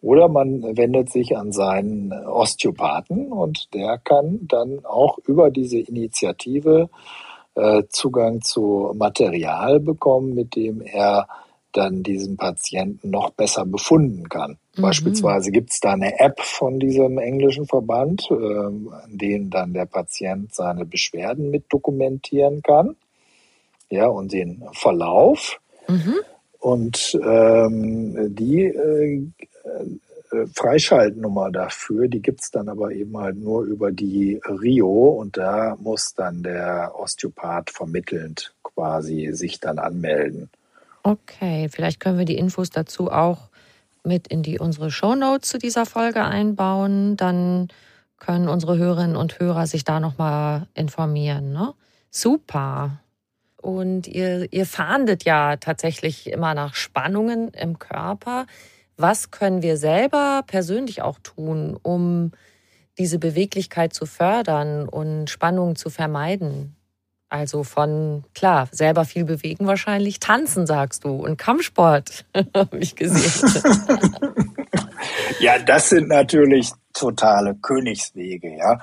Oder man wendet sich an seinen Osteopathen und der kann dann auch über diese Initiative äh, Zugang zu Material bekommen, mit dem er dann diesen Patienten noch besser befunden kann. Mhm. Beispielsweise gibt es da eine App von diesem englischen Verband, äh, an dem dann der Patient seine Beschwerden mit dokumentieren kann. Ja, und den Verlauf. Mhm. Und ähm, die äh, äh, Freischaltnummer dafür, die gibt's dann aber eben halt nur über die Rio und da muss dann der Osteopath vermittelnd quasi sich dann anmelden. Okay, vielleicht können wir die Infos dazu auch mit in die unsere Show Notes zu dieser Folge einbauen. Dann können unsere Hörerinnen und Hörer sich da nochmal informieren. Ne? Super. Und ihr, ihr fahndet ja tatsächlich immer nach Spannungen im Körper. Was können wir selber persönlich auch tun, um diese Beweglichkeit zu fördern und Spannungen zu vermeiden? Also von, klar, selber viel bewegen wahrscheinlich, tanzen sagst du und Kampfsport, habe ich gesehen. ja, das sind natürlich totale Königswege, ja.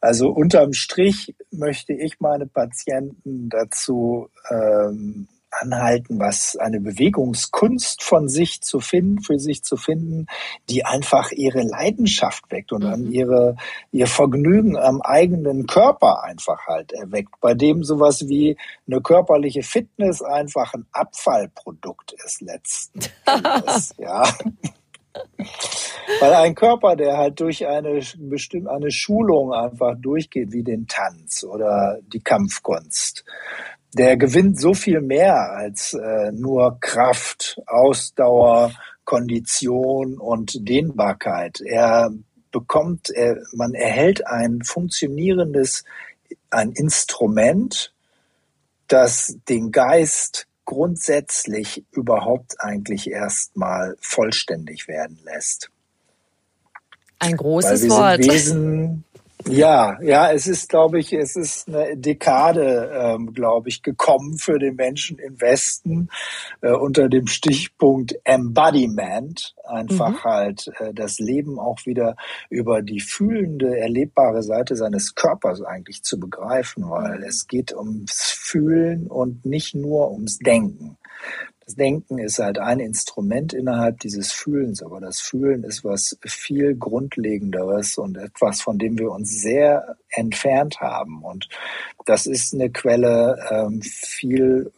Also unterm Strich möchte ich meine Patienten dazu ähm, anhalten, was eine Bewegungskunst von sich zu finden, für sich zu finden, die einfach ihre Leidenschaft weckt und dann mhm. ihre, ihr Vergnügen am eigenen Körper einfach halt erweckt, bei dem sowas wie eine körperliche Fitness einfach ein Abfallprodukt ist letzten Endes, ja. Weil ein Körper, der halt durch eine bestimmte eine Schulung einfach durchgeht, wie den Tanz oder die Kampfkunst, der gewinnt so viel mehr als äh, nur Kraft, Ausdauer, Kondition und Dehnbarkeit. Er bekommt, er, man erhält ein funktionierendes, ein Instrument, das den Geist grundsätzlich überhaupt eigentlich erstmal vollständig werden lässt. Ein großes Wort. Wesen, ja, ja, es ist, glaube ich, es ist eine Dekade, ähm, glaube ich, gekommen für den Menschen im Westen äh, unter dem Stichpunkt Embodiment, einfach mhm. halt äh, das Leben auch wieder über die fühlende, erlebbare Seite seines Körpers eigentlich zu begreifen, weil mhm. es geht ums Fühlen und nicht nur ums Denken. Das Denken ist halt ein Instrument innerhalb dieses Fühlens, aber das Fühlen ist was viel Grundlegenderes und etwas, von dem wir uns sehr entfernt haben. Und das ist eine Quelle ähm, viel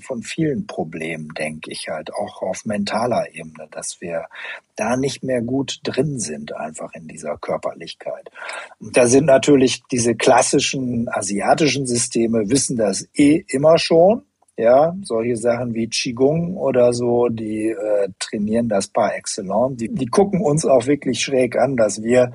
von vielen Problemen, denke ich halt, auch auf mentaler Ebene, dass wir da nicht mehr gut drin sind, einfach in dieser Körperlichkeit. Und da sind natürlich diese klassischen asiatischen Systeme, wissen das eh immer schon. Ja, solche Sachen wie Qigong oder so, die äh, trainieren das par excellence. Die, die gucken uns auch wirklich schräg an, dass wir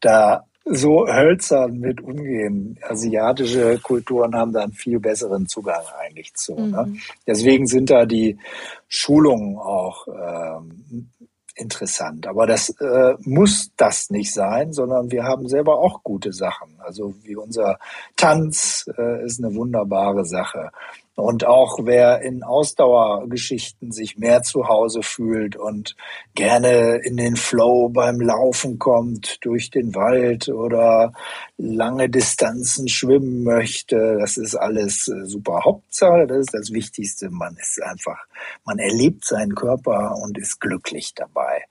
da so hölzern mit umgehen. Asiatische Kulturen haben da einen viel besseren Zugang eigentlich zu. Ne? Mhm. Ne? Deswegen sind da die Schulungen auch ähm, interessant. Aber das äh, muss das nicht sein, sondern wir haben selber auch gute Sachen. Also wie unser Tanz äh, ist eine wunderbare Sache. Und auch wer in Ausdauergeschichten sich mehr zu Hause fühlt und gerne in den Flow beim Laufen kommt durch den Wald oder lange Distanzen schwimmen möchte, das ist alles äh, super. Hauptsache, das ist das Wichtigste. Man ist einfach, man erlebt seinen Körper und ist glücklich dabei.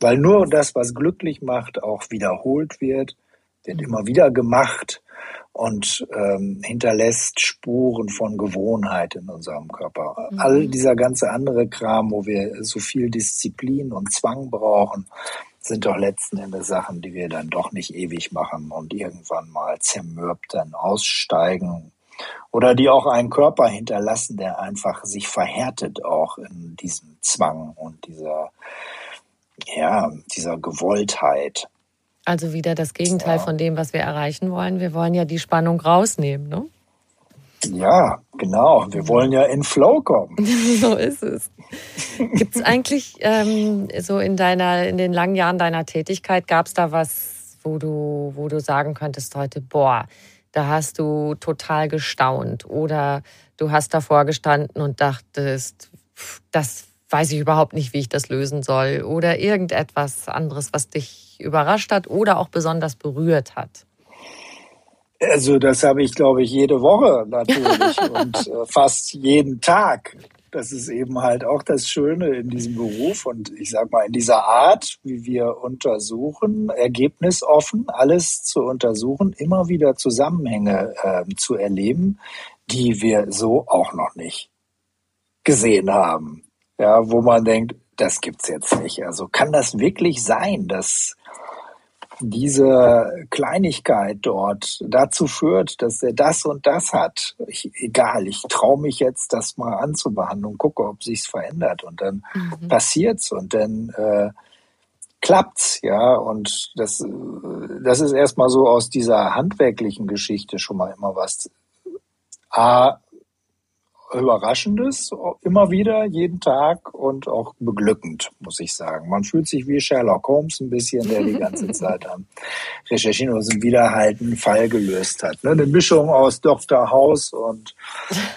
Weil nur das, was glücklich macht, auch wiederholt wird, wird immer wieder gemacht und ähm, hinterlässt Spuren von Gewohnheit in unserem Körper. Mhm. All dieser ganze andere Kram, wo wir so viel Disziplin und Zwang brauchen, sind doch letzten Endes Sachen, die wir dann doch nicht ewig machen und irgendwann mal zermürbt dann aussteigen oder die auch einen Körper hinterlassen, der einfach sich verhärtet auch in diesem Zwang und dieser ja, dieser Gewolltheit. Also wieder das Gegenteil ja. von dem, was wir erreichen wollen. Wir wollen ja die Spannung rausnehmen, ne? Ja, genau. Wir wollen ja in Flow kommen. so ist es. Gibt es eigentlich ähm, so in deiner, in den langen Jahren deiner Tätigkeit, gab es da was, wo du, wo du sagen könntest heute, boah, da hast du total gestaunt oder du hast davor gestanden und dachtest, das weiß ich überhaupt nicht, wie ich das lösen soll oder irgendetwas anderes, was dich überrascht hat oder auch besonders berührt hat? Also das habe ich, glaube ich, jede Woche natürlich und äh, fast jeden Tag. Das ist eben halt auch das Schöne in diesem Beruf und ich sage mal in dieser Art, wie wir untersuchen, ergebnisoffen alles zu untersuchen, immer wieder Zusammenhänge äh, zu erleben, die wir so auch noch nicht gesehen haben ja, wo man denkt, das gibt's jetzt nicht. Also kann das wirklich sein, dass diese Kleinigkeit dort dazu führt, dass er das und das hat. Ich, egal, ich traue mich jetzt, das mal anzubehandeln und gucke, ob sich's verändert. Und dann mhm. passiert's und dann äh, klappt's, ja. Und das, das ist erstmal so aus dieser handwerklichen Geschichte schon mal immer was. A, Überraschendes, immer wieder, jeden Tag und auch beglückend, muss ich sagen. Man fühlt sich wie Sherlock Holmes ein bisschen, der die ganze Zeit am Recherchieren und wieder halt einen Fall gelöst hat. Ne? Eine Mischung aus Dr. House und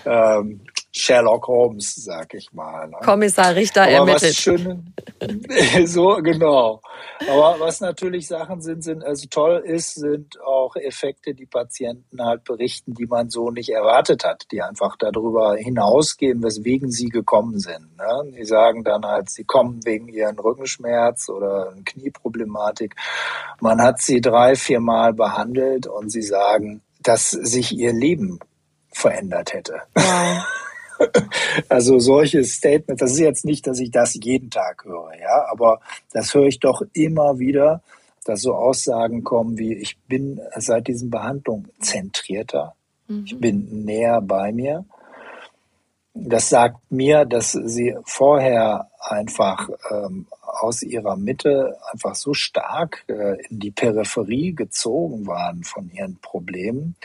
ähm, Sherlock Holmes, sag ich mal. Ne? Kommissar Richter Aber ermittelt. Schön, so, genau. Aber was natürlich Sachen sind, sind, also toll ist, sind auch Effekte, die Patienten halt berichten, die man so nicht erwartet hat, die einfach darüber hinausgehen, weswegen sie gekommen sind. Ne? Die sagen dann halt, sie kommen wegen ihren Rückenschmerz oder Knieproblematik. Man hat sie drei, vier Mal behandelt und sie sagen, dass sich ihr Leben verändert hätte. Wow. Also solche Statements, das ist jetzt nicht, dass ich das jeden Tag höre, ja, aber das höre ich doch immer wieder, dass so Aussagen kommen wie, ich bin seit diesen Behandlungen zentrierter, mhm. ich bin näher bei mir. Das sagt mir, dass sie vorher einfach ähm, aus ihrer Mitte einfach so stark äh, in die Peripherie gezogen waren von ihren Problemen,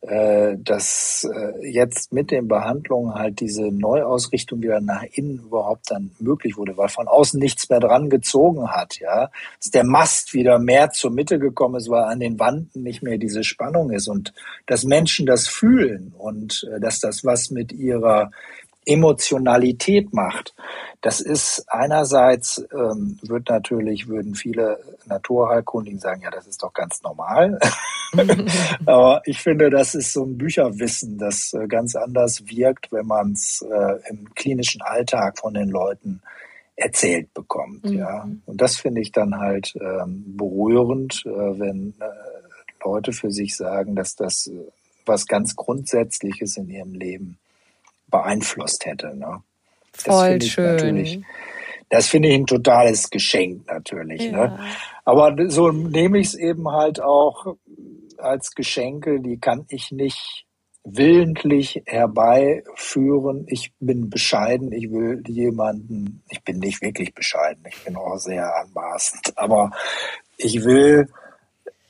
dass äh, jetzt mit den Behandlungen halt diese Neuausrichtung wieder nach innen überhaupt dann möglich wurde, weil von außen nichts mehr dran gezogen hat, ja. Dass der Mast wieder mehr zur Mitte gekommen ist, weil an den Wanden nicht mehr diese Spannung ist und dass Menschen das fühlen und äh, dass das was mit ihrer Emotionalität macht. Das ist einerseits, ähm, wird natürlich, würden viele Naturheilkundigen sagen, ja, das ist doch ganz normal. Aber ich finde, das ist so ein Bücherwissen, das äh, ganz anders wirkt, wenn man es äh, im klinischen Alltag von den Leuten erzählt bekommt. Mhm. Ja. Und das finde ich dann halt ähm, berührend, äh, wenn äh, Leute für sich sagen, dass das äh, was ganz Grundsätzliches in ihrem Leben beeinflusst hätte. Ne? Voll schön. Natürlich, das finde ich ein totales Geschenk natürlich. Ne? Ja. Ne? Aber so nehme ich es eben halt auch als Geschenke, die kann ich nicht willentlich herbeiführen. Ich bin bescheiden, ich will jemanden, ich bin nicht wirklich bescheiden, ich bin auch sehr anmaßend, aber ich will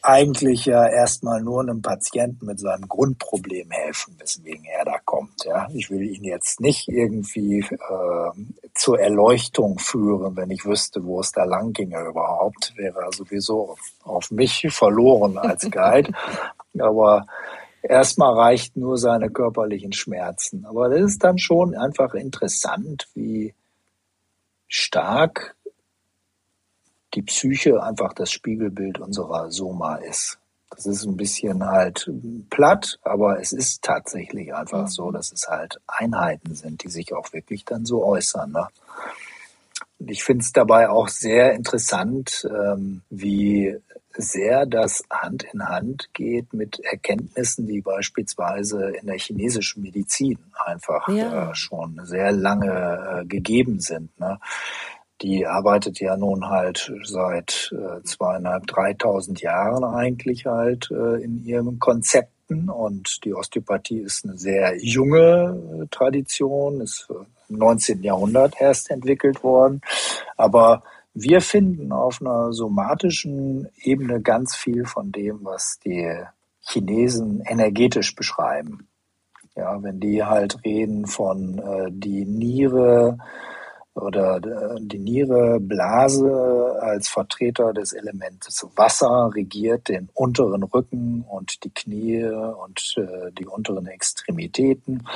eigentlich ja erstmal nur einem Patienten mit seinem Grundproblem helfen, weswegen er da kommt. Ja, ich will ihn jetzt nicht irgendwie äh, zur Erleuchtung führen, wenn ich wüsste, wo es da lang ginge überhaupt, wäre er sowieso auf mich verloren als Guide. Aber erstmal reicht nur seine körperlichen Schmerzen. Aber das ist dann schon einfach interessant, wie stark die Psyche einfach das Spiegelbild unserer Soma ist. Das ist ein bisschen halt platt, aber es ist tatsächlich einfach so, mhm. dass es halt Einheiten sind, die sich auch wirklich dann so äußern. Ne? Und ich finde es dabei auch sehr interessant, ähm, wie sehr das Hand in Hand geht mit Erkenntnissen, die beispielsweise in der chinesischen Medizin einfach ja. äh, schon sehr lange äh, gegeben sind. Ne? Die arbeitet ja nun halt seit äh, zweieinhalb, dreitausend Jahren eigentlich halt äh, in ihren Konzepten und die Osteopathie ist eine sehr junge äh, Tradition, ist im 19. Jahrhundert erst entwickelt worden, aber wir finden auf einer somatischen Ebene ganz viel von dem, was die Chinesen energetisch beschreiben. Ja, wenn die halt reden von äh, die Niere, oder äh, die Niere, Blase als Vertreter des Elements Wasser regiert den unteren Rücken und die Knie und äh, die unteren Extremitäten,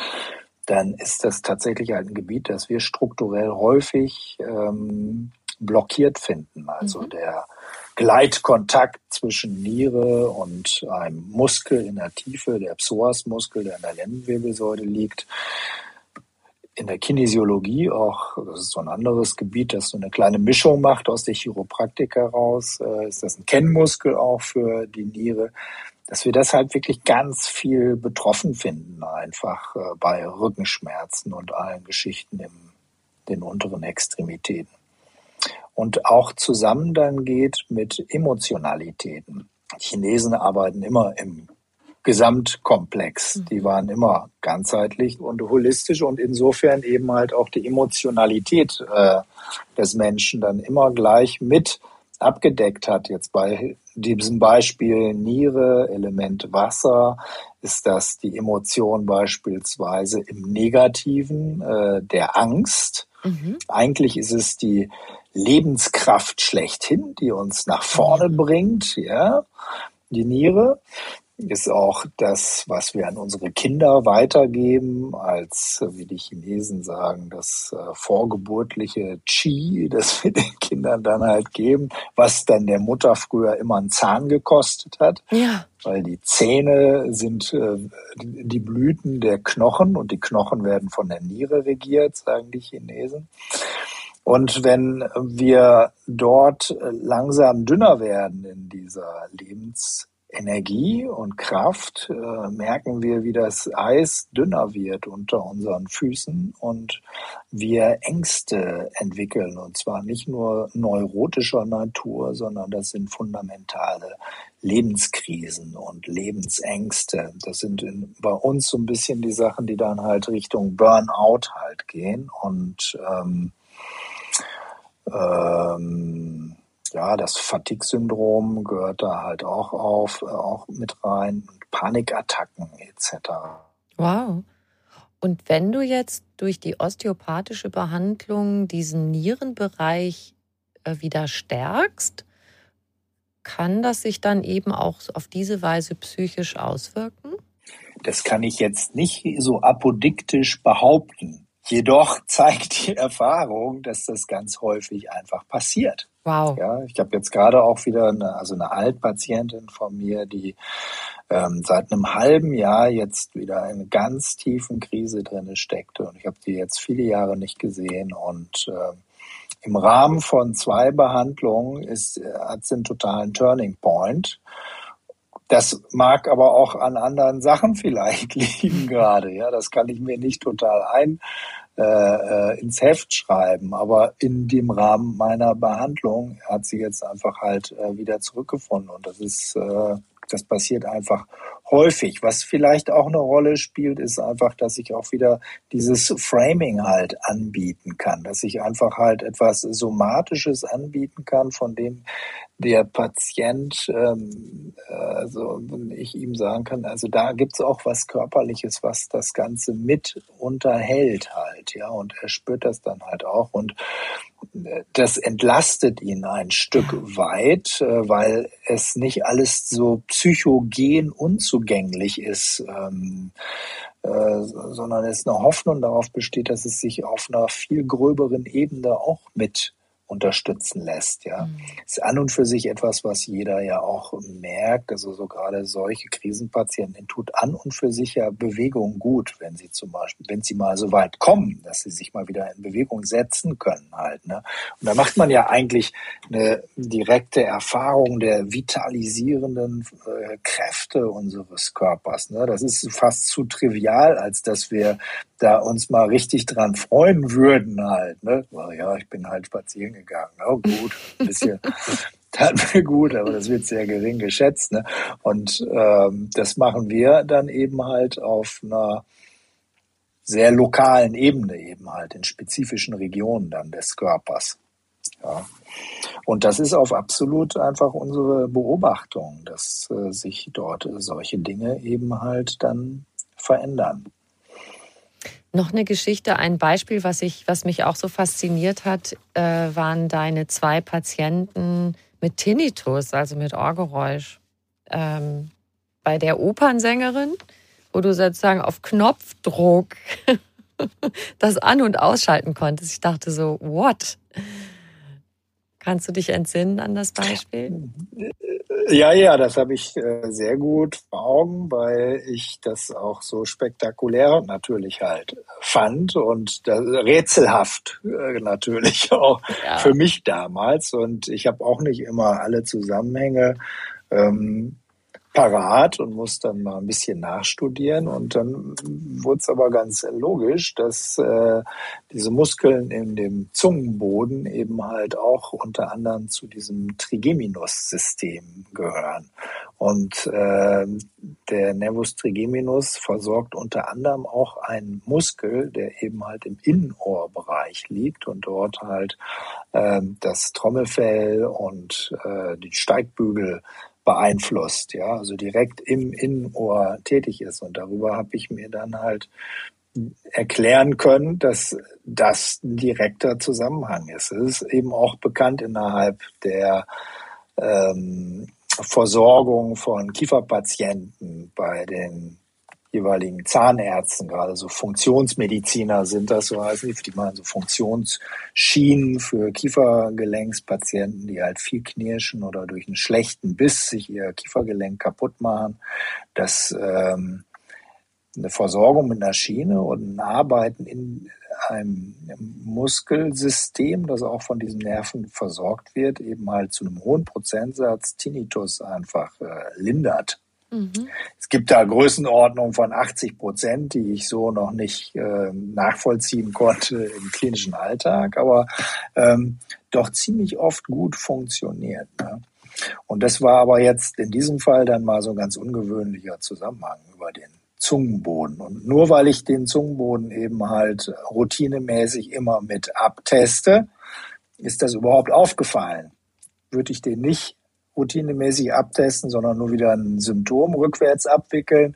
dann ist das tatsächlich halt ein Gebiet, das wir strukturell häufig ähm, blockiert finden. Also mhm. der Gleitkontakt zwischen Niere und einem Muskel in der Tiefe, der Psoasmuskel, der in der Lendenwirbelsäule liegt, in der Kinesiologie auch, das ist so ein anderes Gebiet, das so eine kleine Mischung macht aus der Chiropraktik heraus, äh, ist das ein Kennmuskel auch für die Niere, dass wir deshalb wirklich ganz viel betroffen finden, einfach äh, bei Rückenschmerzen und allen Geschichten in den unteren Extremitäten. Und auch zusammen dann geht mit Emotionalitäten. Chinesen arbeiten immer im Gesamtkomplex. Mhm. Die waren immer ganzheitlich und holistisch und insofern eben halt auch die Emotionalität äh, des Menschen dann immer gleich mit abgedeckt hat. Jetzt bei diesem Beispiel Niere, Element Wasser, ist das die Emotion beispielsweise im Negativen äh, der Angst. Mhm. Eigentlich ist es die Lebenskraft schlechthin, die uns nach vorne mhm. bringt, ja, die Niere ist auch das, was wir an unsere Kinder weitergeben, als, wie die Chinesen sagen, das äh, vorgeburtliche Qi, das wir den Kindern dann halt geben, was dann der Mutter früher immer einen Zahn gekostet hat. Ja. Weil die Zähne sind äh, die Blüten der Knochen und die Knochen werden von der Niere regiert, sagen die Chinesen. Und wenn wir dort langsam dünner werden in dieser Lebens Energie und Kraft äh, merken wir, wie das Eis dünner wird unter unseren Füßen und wir Ängste entwickeln. Und zwar nicht nur neurotischer Natur, sondern das sind fundamentale Lebenskrisen und Lebensängste. Das sind in, bei uns so ein bisschen die Sachen, die dann halt Richtung Burnout halt gehen und ähm, ähm, ja, das Fatigue-Syndrom gehört da halt auch auf, äh, auch mit rein. Und Panikattacken etc. Wow. Und wenn du jetzt durch die osteopathische Behandlung diesen Nierenbereich äh, wieder stärkst, kann das sich dann eben auch auf diese Weise psychisch auswirken? Das kann ich jetzt nicht so apodiktisch behaupten. Jedoch zeigt die Erfahrung, dass das ganz häufig einfach passiert. Wow. Ja, ich habe jetzt gerade auch wieder eine, also eine Altpatientin von mir, die ähm, seit einem halben Jahr jetzt wieder in ganz tiefen Krise drinne steckte und ich habe die jetzt viele Jahre nicht gesehen und äh, im Rahmen von zwei Behandlungen ist, hat sie einen totalen Turning Point. Das mag aber auch an anderen Sachen vielleicht liegen gerade. Ja, das kann ich mir nicht total ein äh, äh, ins Heft schreiben. Aber in dem Rahmen meiner Behandlung hat sie jetzt einfach halt äh, wieder zurückgefunden. Und das ist, äh, das passiert einfach häufig. Was vielleicht auch eine Rolle spielt, ist einfach, dass ich auch wieder dieses Framing halt anbieten kann, dass ich einfach halt etwas Somatisches anbieten kann, von dem der Patient, ähm, also ich ihm sagen kann, also da gibt's auch was Körperliches, was das Ganze mit unterhält halt, ja, und er spürt das dann halt auch und das entlastet ihn ein Stück weit, äh, weil es nicht alles so psychogen unzugänglich ist, ähm, äh, sondern es eine Hoffnung darauf besteht, dass es sich auf einer viel gröberen Ebene auch mit unterstützen lässt. Ja, mhm. ist an und für sich etwas, was jeder ja auch merkt. Also so gerade solche Krisenpatienten tut an und für sich ja Bewegung gut, wenn sie zum Beispiel, wenn sie mal so weit kommen, dass sie sich mal wieder in Bewegung setzen können halt. Ne? Und da macht man ja eigentlich eine direkte Erfahrung der vitalisierenden äh, Kräfte unseres Körpers. Ne? Das ist fast zu trivial, als dass wir da uns mal richtig dran freuen würden halt. Ne? Ja, ich bin halt spazieren gegangen. Oh gut, ein bisschen tat mir gut, aber das wird sehr gering geschätzt. Ne? Und ähm, das machen wir dann eben halt auf einer sehr lokalen Ebene eben halt, in spezifischen Regionen dann des Körpers. Ja. Und das ist auf absolut einfach unsere Beobachtung, dass äh, sich dort solche Dinge eben halt dann verändern. Noch eine Geschichte, ein Beispiel, was, ich, was mich auch so fasziniert hat, äh, waren deine zwei Patienten mit Tinnitus, also mit Ohrgeräusch. Ähm, bei der Opernsängerin, wo du sozusagen auf Knopfdruck das an- und ausschalten konntest. Ich dachte so, what? Kannst du dich entsinnen an das Beispiel? Ja, ja, das habe ich äh, sehr gut vor Augen, weil ich das auch so spektakulär natürlich halt fand und rätselhaft äh, natürlich auch ja. für mich damals. Und ich habe auch nicht immer alle Zusammenhänge ähm, parat und muss dann mal ein bisschen nachstudieren. Und dann wurde es aber ganz logisch, dass äh, diese Muskeln in dem Zungenboden eben halt auch unter anderem zu diesem Trigeminus-System gehören. Und äh, der Nervus trigeminus versorgt unter anderem auch einen Muskel, der eben halt im Innenohrbereich liegt und dort halt äh, das Trommelfell und äh, die Steigbügel beeinflusst, ja, also direkt im Innenohr tätig ist. Und darüber habe ich mir dann halt erklären können, dass das ein direkter Zusammenhang ist. Es ist eben auch bekannt innerhalb der ähm, Versorgung von Kieferpatienten bei den jeweiligen Zahnärzten, gerade so Funktionsmediziner sind das, so heißen die, die machen so Funktionsschienen für Kiefergelenkspatienten, die halt viel knirschen oder durch einen schlechten Biss sich ihr Kiefergelenk kaputt machen. Das ähm, eine Versorgung mit einer Schiene und ein Arbeiten in einem Muskelsystem, das auch von diesen Nerven versorgt wird, eben halt zu einem hohen Prozentsatz Tinnitus einfach äh, lindert. Mhm. Es gibt da Größenordnungen von 80 Prozent, die ich so noch nicht äh, nachvollziehen konnte im klinischen Alltag, aber ähm, doch ziemlich oft gut funktioniert. Ne? Und das war aber jetzt in diesem Fall dann mal so ein ganz ungewöhnlicher Zusammenhang über den Zungenboden. Und nur weil ich den Zungenboden eben halt routinemäßig immer mit abteste, ist das überhaupt aufgefallen. Würde ich den nicht routinemäßig abtesten, sondern nur wieder ein Symptom rückwärts abwickeln,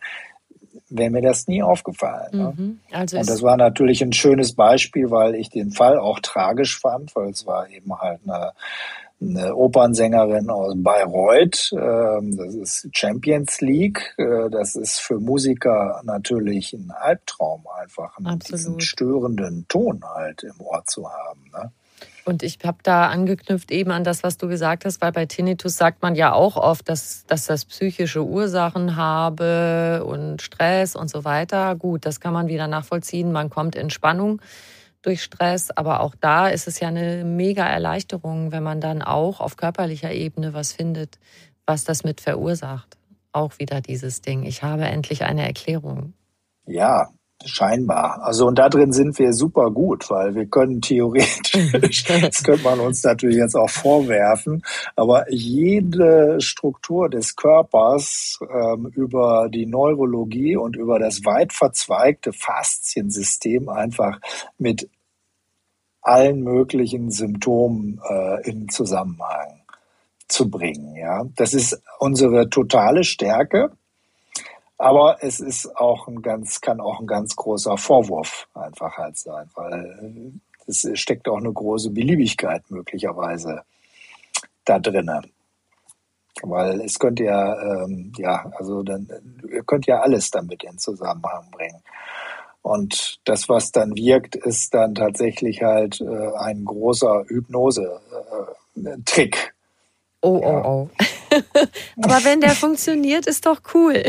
wäre mir das nie aufgefallen. Ne? Mhm. Also und das war natürlich ein schönes Beispiel, weil ich den Fall auch tragisch fand, weil es war eben halt eine, eine Opernsängerin aus Bayreuth. Ähm, das ist Champions League. Äh, das ist für Musiker natürlich ein Albtraum, einfach einen, diesen störenden Ton halt im Ohr zu haben. Ne? Und ich habe da angeknüpft eben an das, was du gesagt hast, weil bei Tinnitus sagt man ja auch oft, dass, dass das psychische Ursachen habe und Stress und so weiter. Gut, das kann man wieder nachvollziehen. Man kommt in Spannung durch Stress, aber auch da ist es ja eine mega Erleichterung, wenn man dann auch auf körperlicher Ebene was findet, was das mit verursacht. Auch wieder dieses Ding. Ich habe endlich eine Erklärung. Ja, Scheinbar. Also und da drin sind wir super gut, weil wir können theoretisch, das könnte man uns natürlich jetzt auch vorwerfen, aber jede Struktur des Körpers ähm, über die Neurologie und über das weit verzweigte Fasziensystem einfach mit allen möglichen Symptomen äh, in Zusammenhang zu bringen. Ja, das ist unsere totale Stärke. Aber es ist auch ein ganz, kann auch ein ganz großer Vorwurf einfach halt sein, weil es steckt auch eine große Beliebigkeit möglicherweise da drinnen. Weil es könnte ja, ähm, ja, also dann, ihr könnt ja alles damit in Zusammenhang bringen. Und das, was dann wirkt, ist dann tatsächlich halt äh, ein großer Hypnose-Trick. Äh, oh, oh, oh. Aber wenn der funktioniert, ist doch cool.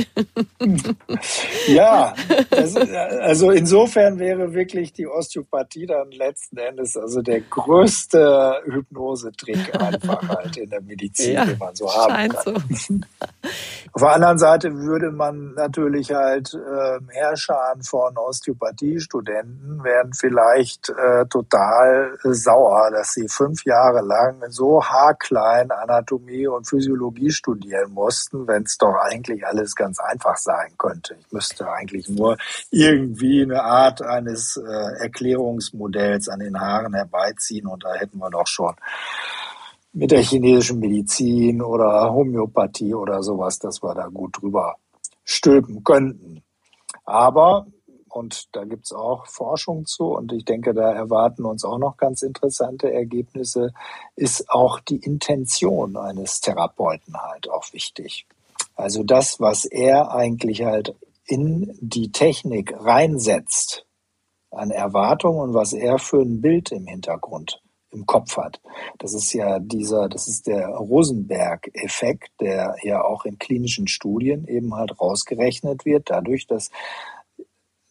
ja, das, also insofern wäre wirklich die Osteopathie dann letzten Endes also der größte Hypnosetrick einfach halt in der Medizin, ja, den man so haben kann. So. Auf der anderen Seite würde man natürlich halt äh, Herrschern von Osteopathiestudenten werden vielleicht äh, total sauer, dass sie fünf Jahre lang so haarklein Anatomie und Physiologie Psychologie studieren mussten, wenn es doch eigentlich alles ganz einfach sein könnte. Ich müsste eigentlich nur irgendwie eine Art eines äh, Erklärungsmodells an den Haaren herbeiziehen und da hätten wir doch schon mit der chinesischen Medizin oder Homöopathie oder sowas, dass wir da gut drüber stülpen könnten. Aber und da gibt es auch Forschung zu und ich denke, da erwarten uns auch noch ganz interessante Ergebnisse, ist auch die Intention eines Therapeuten halt auch wichtig. Also das, was er eigentlich halt in die Technik reinsetzt an Erwartungen und was er für ein Bild im Hintergrund im Kopf hat. Das ist ja dieser, das ist der Rosenberg-Effekt, der ja auch in klinischen Studien eben halt rausgerechnet wird, dadurch, dass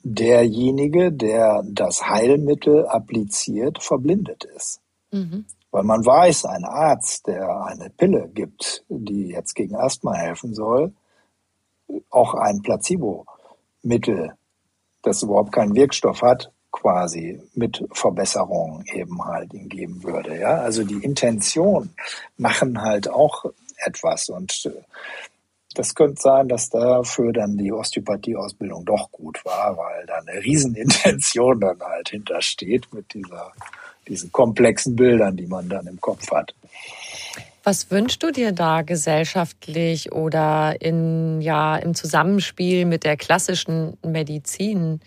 derjenige, der das Heilmittel appliziert, verblindet ist. Mhm. Weil man weiß, ein Arzt, der eine Pille gibt, die jetzt gegen Asthma helfen soll, auch ein Placebo-Mittel, das überhaupt keinen Wirkstoff hat, quasi mit Verbesserung eben halt ihm geben würde. Ja, also die Intention machen halt auch etwas und äh, das könnte sein, dass dafür dann die Osteopathie-Ausbildung doch gut war, weil da eine Riesenintention dann halt hintersteht mit dieser, diesen komplexen Bildern, die man dann im Kopf hat. Was wünschst du dir da gesellschaftlich oder in, ja, im Zusammenspiel mit der klassischen Medizin?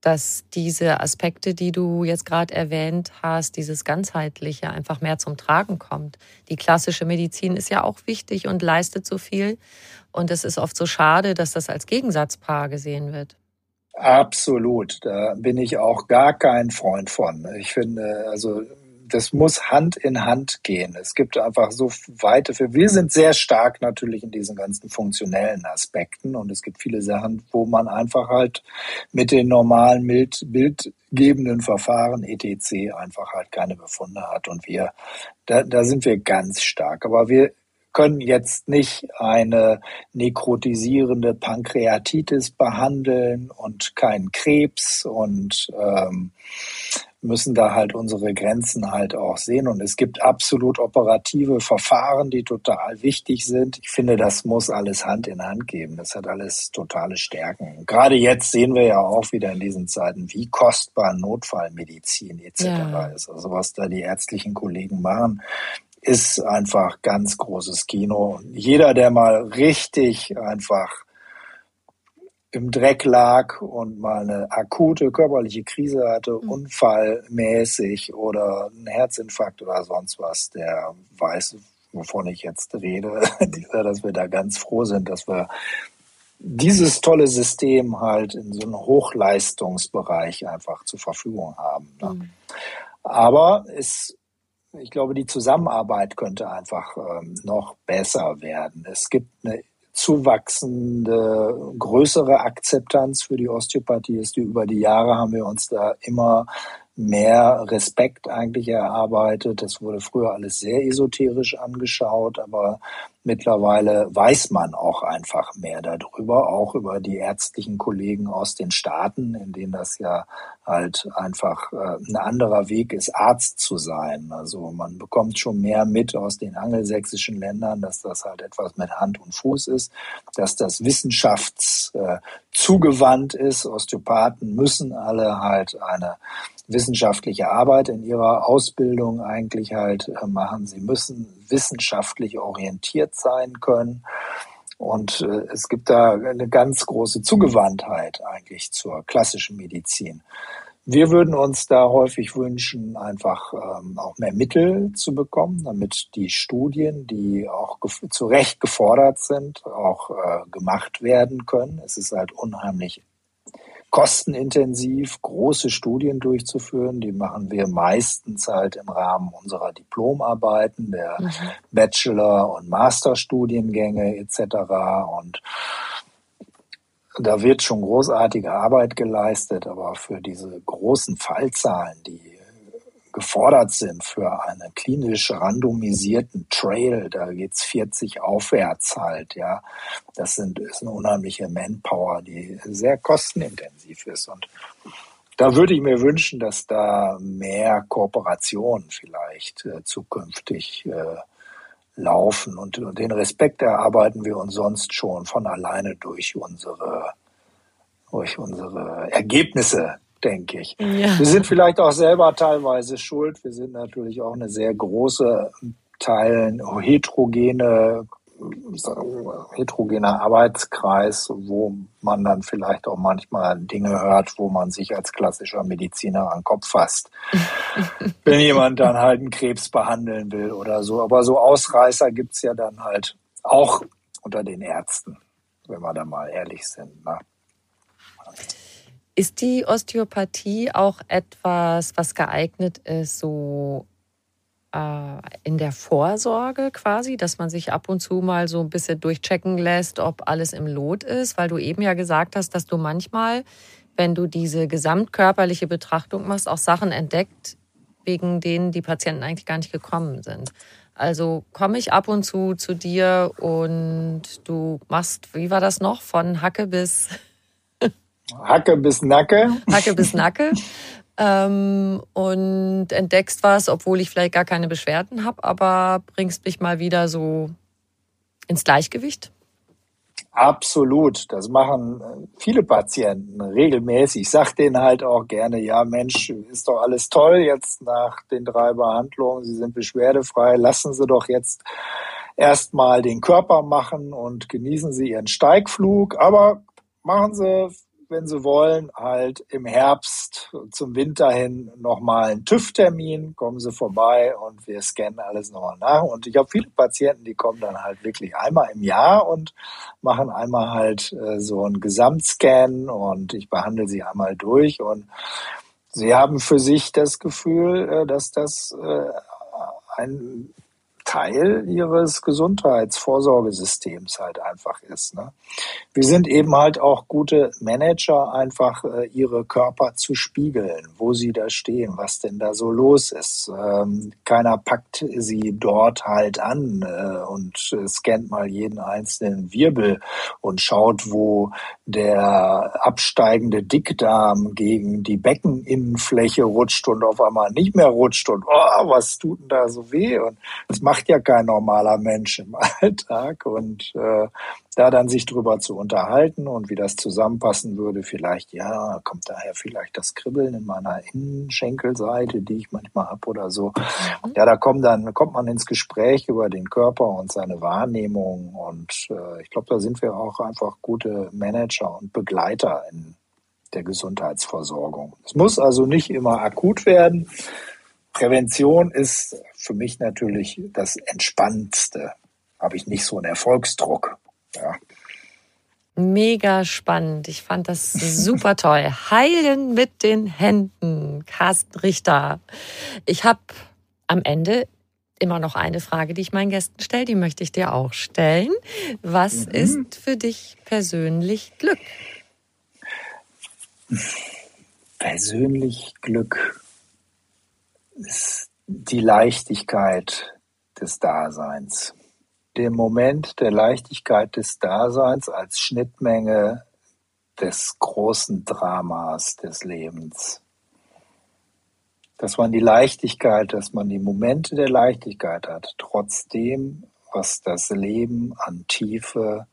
Dass diese Aspekte, die du jetzt gerade erwähnt hast, dieses ganzheitliche einfach mehr zum Tragen kommt. Die klassische Medizin ist ja auch wichtig und leistet so viel. Und es ist oft so schade, dass das als Gegensatzpaar gesehen wird. Absolut. Da bin ich auch gar kein Freund von. Ich finde, also das muss Hand in Hand gehen. Es gibt einfach so weite, für wir sind sehr stark natürlich in diesen ganzen funktionellen Aspekten und es gibt viele Sachen, wo man einfach halt mit den normalen Bild, bildgebenden Verfahren etc. einfach halt keine Befunde hat und wir, da, da sind wir ganz stark. Aber wir können jetzt nicht eine nekrotisierende Pankreatitis behandeln und keinen Krebs und ähm, müssen da halt unsere Grenzen halt auch sehen. Und es gibt absolut operative Verfahren, die total wichtig sind. Ich finde, das muss alles Hand in Hand geben. Das hat alles totale Stärken. Gerade jetzt sehen wir ja auch wieder in diesen Zeiten, wie kostbar Notfallmedizin etc. Ja. ist. Also was da die ärztlichen Kollegen machen, ist einfach ganz großes Kino. Jeder, der mal richtig einfach im Dreck lag und mal eine akute körperliche Krise hatte, mhm. unfallmäßig oder einen Herzinfarkt oder sonst was, der weiß, wovon ich jetzt rede, dass wir da ganz froh sind, dass wir dieses tolle System halt in so einem Hochleistungsbereich einfach zur Verfügung haben. Ne? Mhm. Aber es, ich glaube, die Zusammenarbeit könnte einfach ähm, noch besser werden. Es gibt eine zuwachsende, größere Akzeptanz für die Osteopathie ist. Über die Jahre haben wir uns da immer mehr Respekt eigentlich erarbeitet. Das wurde früher alles sehr esoterisch angeschaut, aber mittlerweile weiß man auch einfach mehr darüber, auch über die ärztlichen Kollegen aus den Staaten, in denen das ja halt einfach äh, ein anderer Weg ist, Arzt zu sein. Also man bekommt schon mehr mit aus den angelsächsischen Ländern, dass das halt etwas mit Hand und Fuß ist, dass das wissenschaftszugewand ist. Osteopathen müssen alle halt eine wissenschaftliche Arbeit in ihrer Ausbildung eigentlich halt äh, machen. Sie müssen wissenschaftlich orientiert sein können. Und äh, es gibt da eine ganz große Zugewandtheit eigentlich zur klassischen Medizin. Wir würden uns da häufig wünschen, einfach ähm, auch mehr Mittel zu bekommen, damit die Studien, die auch zu Recht gefordert sind, auch äh, gemacht werden können. Es ist halt unheimlich kostenintensiv, große Studien durchzuführen. Die machen wir meistens halt im Rahmen unserer Diplomarbeiten, der mhm. Bachelor- und Masterstudiengänge etc. Und da wird schon großartige Arbeit geleistet, aber für diese großen Fallzahlen, die gefordert sind für einen klinisch randomisierten Trail, da geht's 40 aufwärts halt, ja. Das sind, ist eine unheimliche Manpower, die sehr kostenintensiv ist. Und da würde ich mir wünschen, dass da mehr Kooperationen vielleicht äh, zukünftig äh, laufen. Und, und den Respekt erarbeiten wir uns sonst schon von alleine durch unsere, durch unsere Ergebnisse denke ich. Ja. Wir sind vielleicht auch selber teilweise schuld. Wir sind natürlich auch eine sehr große Teilen heterogene heterogener Arbeitskreis, wo man dann vielleicht auch manchmal Dinge hört, wo man sich als klassischer Mediziner an den Kopf fasst. Wenn jemand dann halt einen Krebs behandeln will oder so. Aber so Ausreißer gibt's ja dann halt auch unter den Ärzten, wenn wir da mal ehrlich sind. Ne? Ist die Osteopathie auch etwas, was geeignet ist, so äh, in der Vorsorge quasi, dass man sich ab und zu mal so ein bisschen durchchecken lässt, ob alles im Lot ist? Weil du eben ja gesagt hast, dass du manchmal, wenn du diese gesamtkörperliche Betrachtung machst, auch Sachen entdeckt, wegen denen die Patienten eigentlich gar nicht gekommen sind. Also komme ich ab und zu zu dir und du machst, wie war das noch, von Hacke bis Hacke bis Nacke. Hacke bis Nacke. Ähm, und entdeckst was, obwohl ich vielleicht gar keine Beschwerden habe, aber bringst mich mal wieder so ins Gleichgewicht? Absolut. Das machen äh, viele Patienten regelmäßig. Ich sage denen halt auch gerne, ja Mensch, ist doch alles toll jetzt nach den drei Behandlungen. Sie sind beschwerdefrei. Lassen Sie doch jetzt erstmal den Körper machen und genießen Sie Ihren Steigflug. Aber machen Sie wenn Sie wollen, halt im Herbst zum Winter hin nochmal einen TÜV-Termin, kommen Sie vorbei und wir scannen alles nochmal nach. Und ich habe viele Patienten, die kommen dann halt wirklich einmal im Jahr und machen einmal halt äh, so einen Gesamtscan und ich behandle sie einmal durch und sie haben für sich das Gefühl, äh, dass das äh, ein Teil ihres Gesundheitsvorsorgesystems halt einfach ist. Ne? Wir sind eben halt auch gute Manager, einfach äh, ihre Körper zu spiegeln, wo sie da stehen, was denn da so los ist. Ähm, keiner packt sie dort halt an äh, und scannt mal jeden einzelnen Wirbel und schaut, wo der absteigende Dickdarm gegen die Beckeninnenfläche rutscht und auf einmal nicht mehr rutscht und oh, was tut denn da so weh? Und das macht ja kein normaler Mensch im Alltag. Und äh, da dann sich drüber zu unterhalten und wie das zusammenpassen würde, vielleicht, ja, kommt daher vielleicht das Kribbeln in meiner Innenschenkelseite, die ich manchmal hab oder so. Mhm. Ja, da kommt dann, kommt man ins Gespräch über den Körper und seine Wahrnehmung. Und äh, ich glaube, da sind wir auch einfach gute Manager und Begleiter in der Gesundheitsversorgung. Es muss also nicht immer akut werden. Prävention ist für mich natürlich das Entspannendste. Habe ich nicht so einen Erfolgsdruck. Ja. Mega spannend. Ich fand das super toll. Heilen mit den Händen. Carsten Richter. Ich habe am Ende immer noch eine Frage, die ich meinen Gästen stelle. Die möchte ich dir auch stellen. Was mhm. ist für dich persönlich Glück? Persönlich Glück die Leichtigkeit des Daseins. Der Moment der Leichtigkeit des Daseins als Schnittmenge des großen Dramas des Lebens. Dass man die Leichtigkeit, dass man die Momente der Leichtigkeit hat, trotzdem, was das Leben an Tiefe,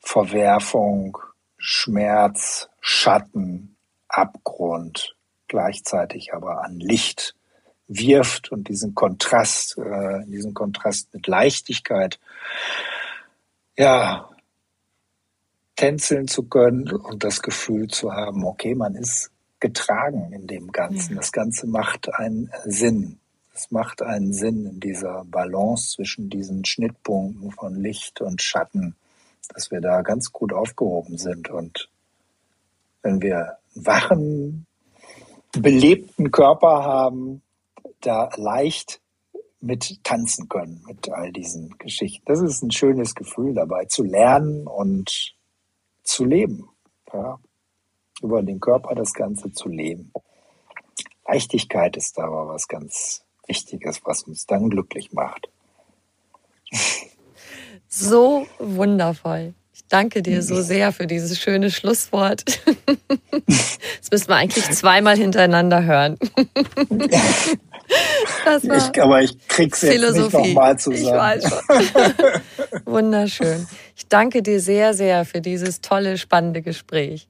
Verwerfung, Schmerz, Schatten, Abgrund, gleichzeitig aber an Licht wirft und diesen Kontrast, äh, diesen Kontrast mit Leichtigkeit, ja, tänzeln zu können und das Gefühl zu haben, okay, man ist getragen in dem Ganzen. Das Ganze macht einen Sinn. Es macht einen Sinn in dieser Balance zwischen diesen Schnittpunkten von Licht und Schatten, dass wir da ganz gut aufgehoben sind. Und wenn wir wachen, belebten Körper haben, da leicht mit tanzen können, mit all diesen Geschichten. Das ist ein schönes Gefühl dabei, zu lernen und zu leben. Ja? Über den Körper das Ganze zu leben. Leichtigkeit ist aber was ganz Wichtiges, was uns dann glücklich macht. So wundervoll danke dir so sehr für dieses schöne Schlusswort. Das müssen wir eigentlich zweimal hintereinander hören. Ich, aber ich krieg's jetzt Philosophie. nicht nochmal zusammen. Ich weiß schon. Wunderschön. Ich danke dir sehr, sehr für dieses tolle, spannende Gespräch.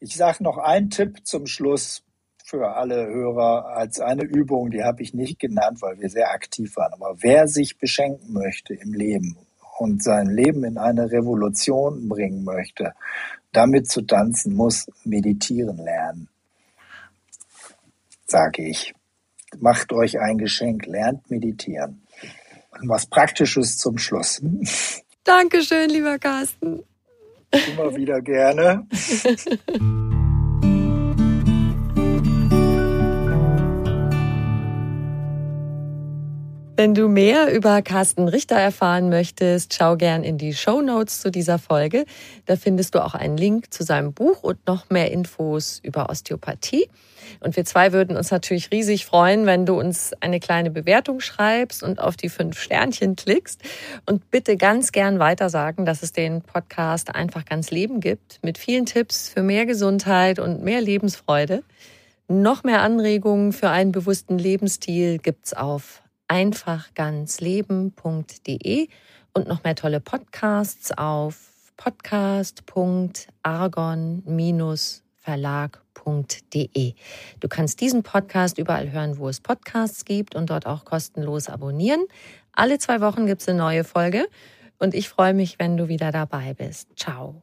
Ich sage noch einen Tipp zum Schluss für alle Hörer als eine Übung, die habe ich nicht genannt, weil wir sehr aktiv waren. Aber wer sich beschenken möchte im Leben und sein Leben in eine Revolution bringen möchte, damit zu tanzen, muss meditieren lernen. Sage ich. Macht euch ein Geschenk, lernt meditieren. Und was Praktisches zum Schluss. Dankeschön, lieber Carsten. Immer wieder gerne. Wenn du mehr über Carsten Richter erfahren möchtest, schau gern in die Show Notes zu dieser Folge. Da findest du auch einen Link zu seinem Buch und noch mehr Infos über Osteopathie. Und wir zwei würden uns natürlich riesig freuen, wenn du uns eine kleine Bewertung schreibst und auf die fünf Sternchen klickst. Und bitte ganz gern weiter sagen, dass es den Podcast einfach ganz Leben gibt mit vielen Tipps für mehr Gesundheit und mehr Lebensfreude. Noch mehr Anregungen für einen bewussten Lebensstil gibt's auf einfachganzleben.de und noch mehr tolle Podcasts auf podcast.argon-verlag.de. Du kannst diesen Podcast überall hören, wo es Podcasts gibt und dort auch kostenlos abonnieren. Alle zwei Wochen gibt es eine neue Folge und ich freue mich, wenn du wieder dabei bist. Ciao.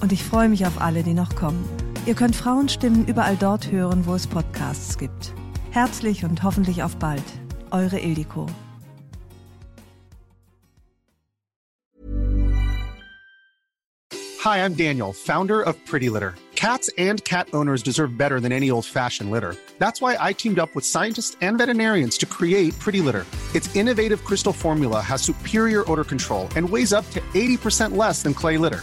Und ich freue mich auf alle, die noch kommen. Ihr könnt Frauenstimmen überall dort hören, wo es Podcasts gibt. Herzlich und hoffentlich auf bald. Eure Ildiko. Hi, I'm Daniel, Founder of Pretty Litter. Cats and cat owners deserve better than any old-fashioned litter. That's why I teamed up with scientists and veterinarians to create Pretty Litter. Its innovative crystal formula has superior odor control and weighs up to 80% less than clay litter.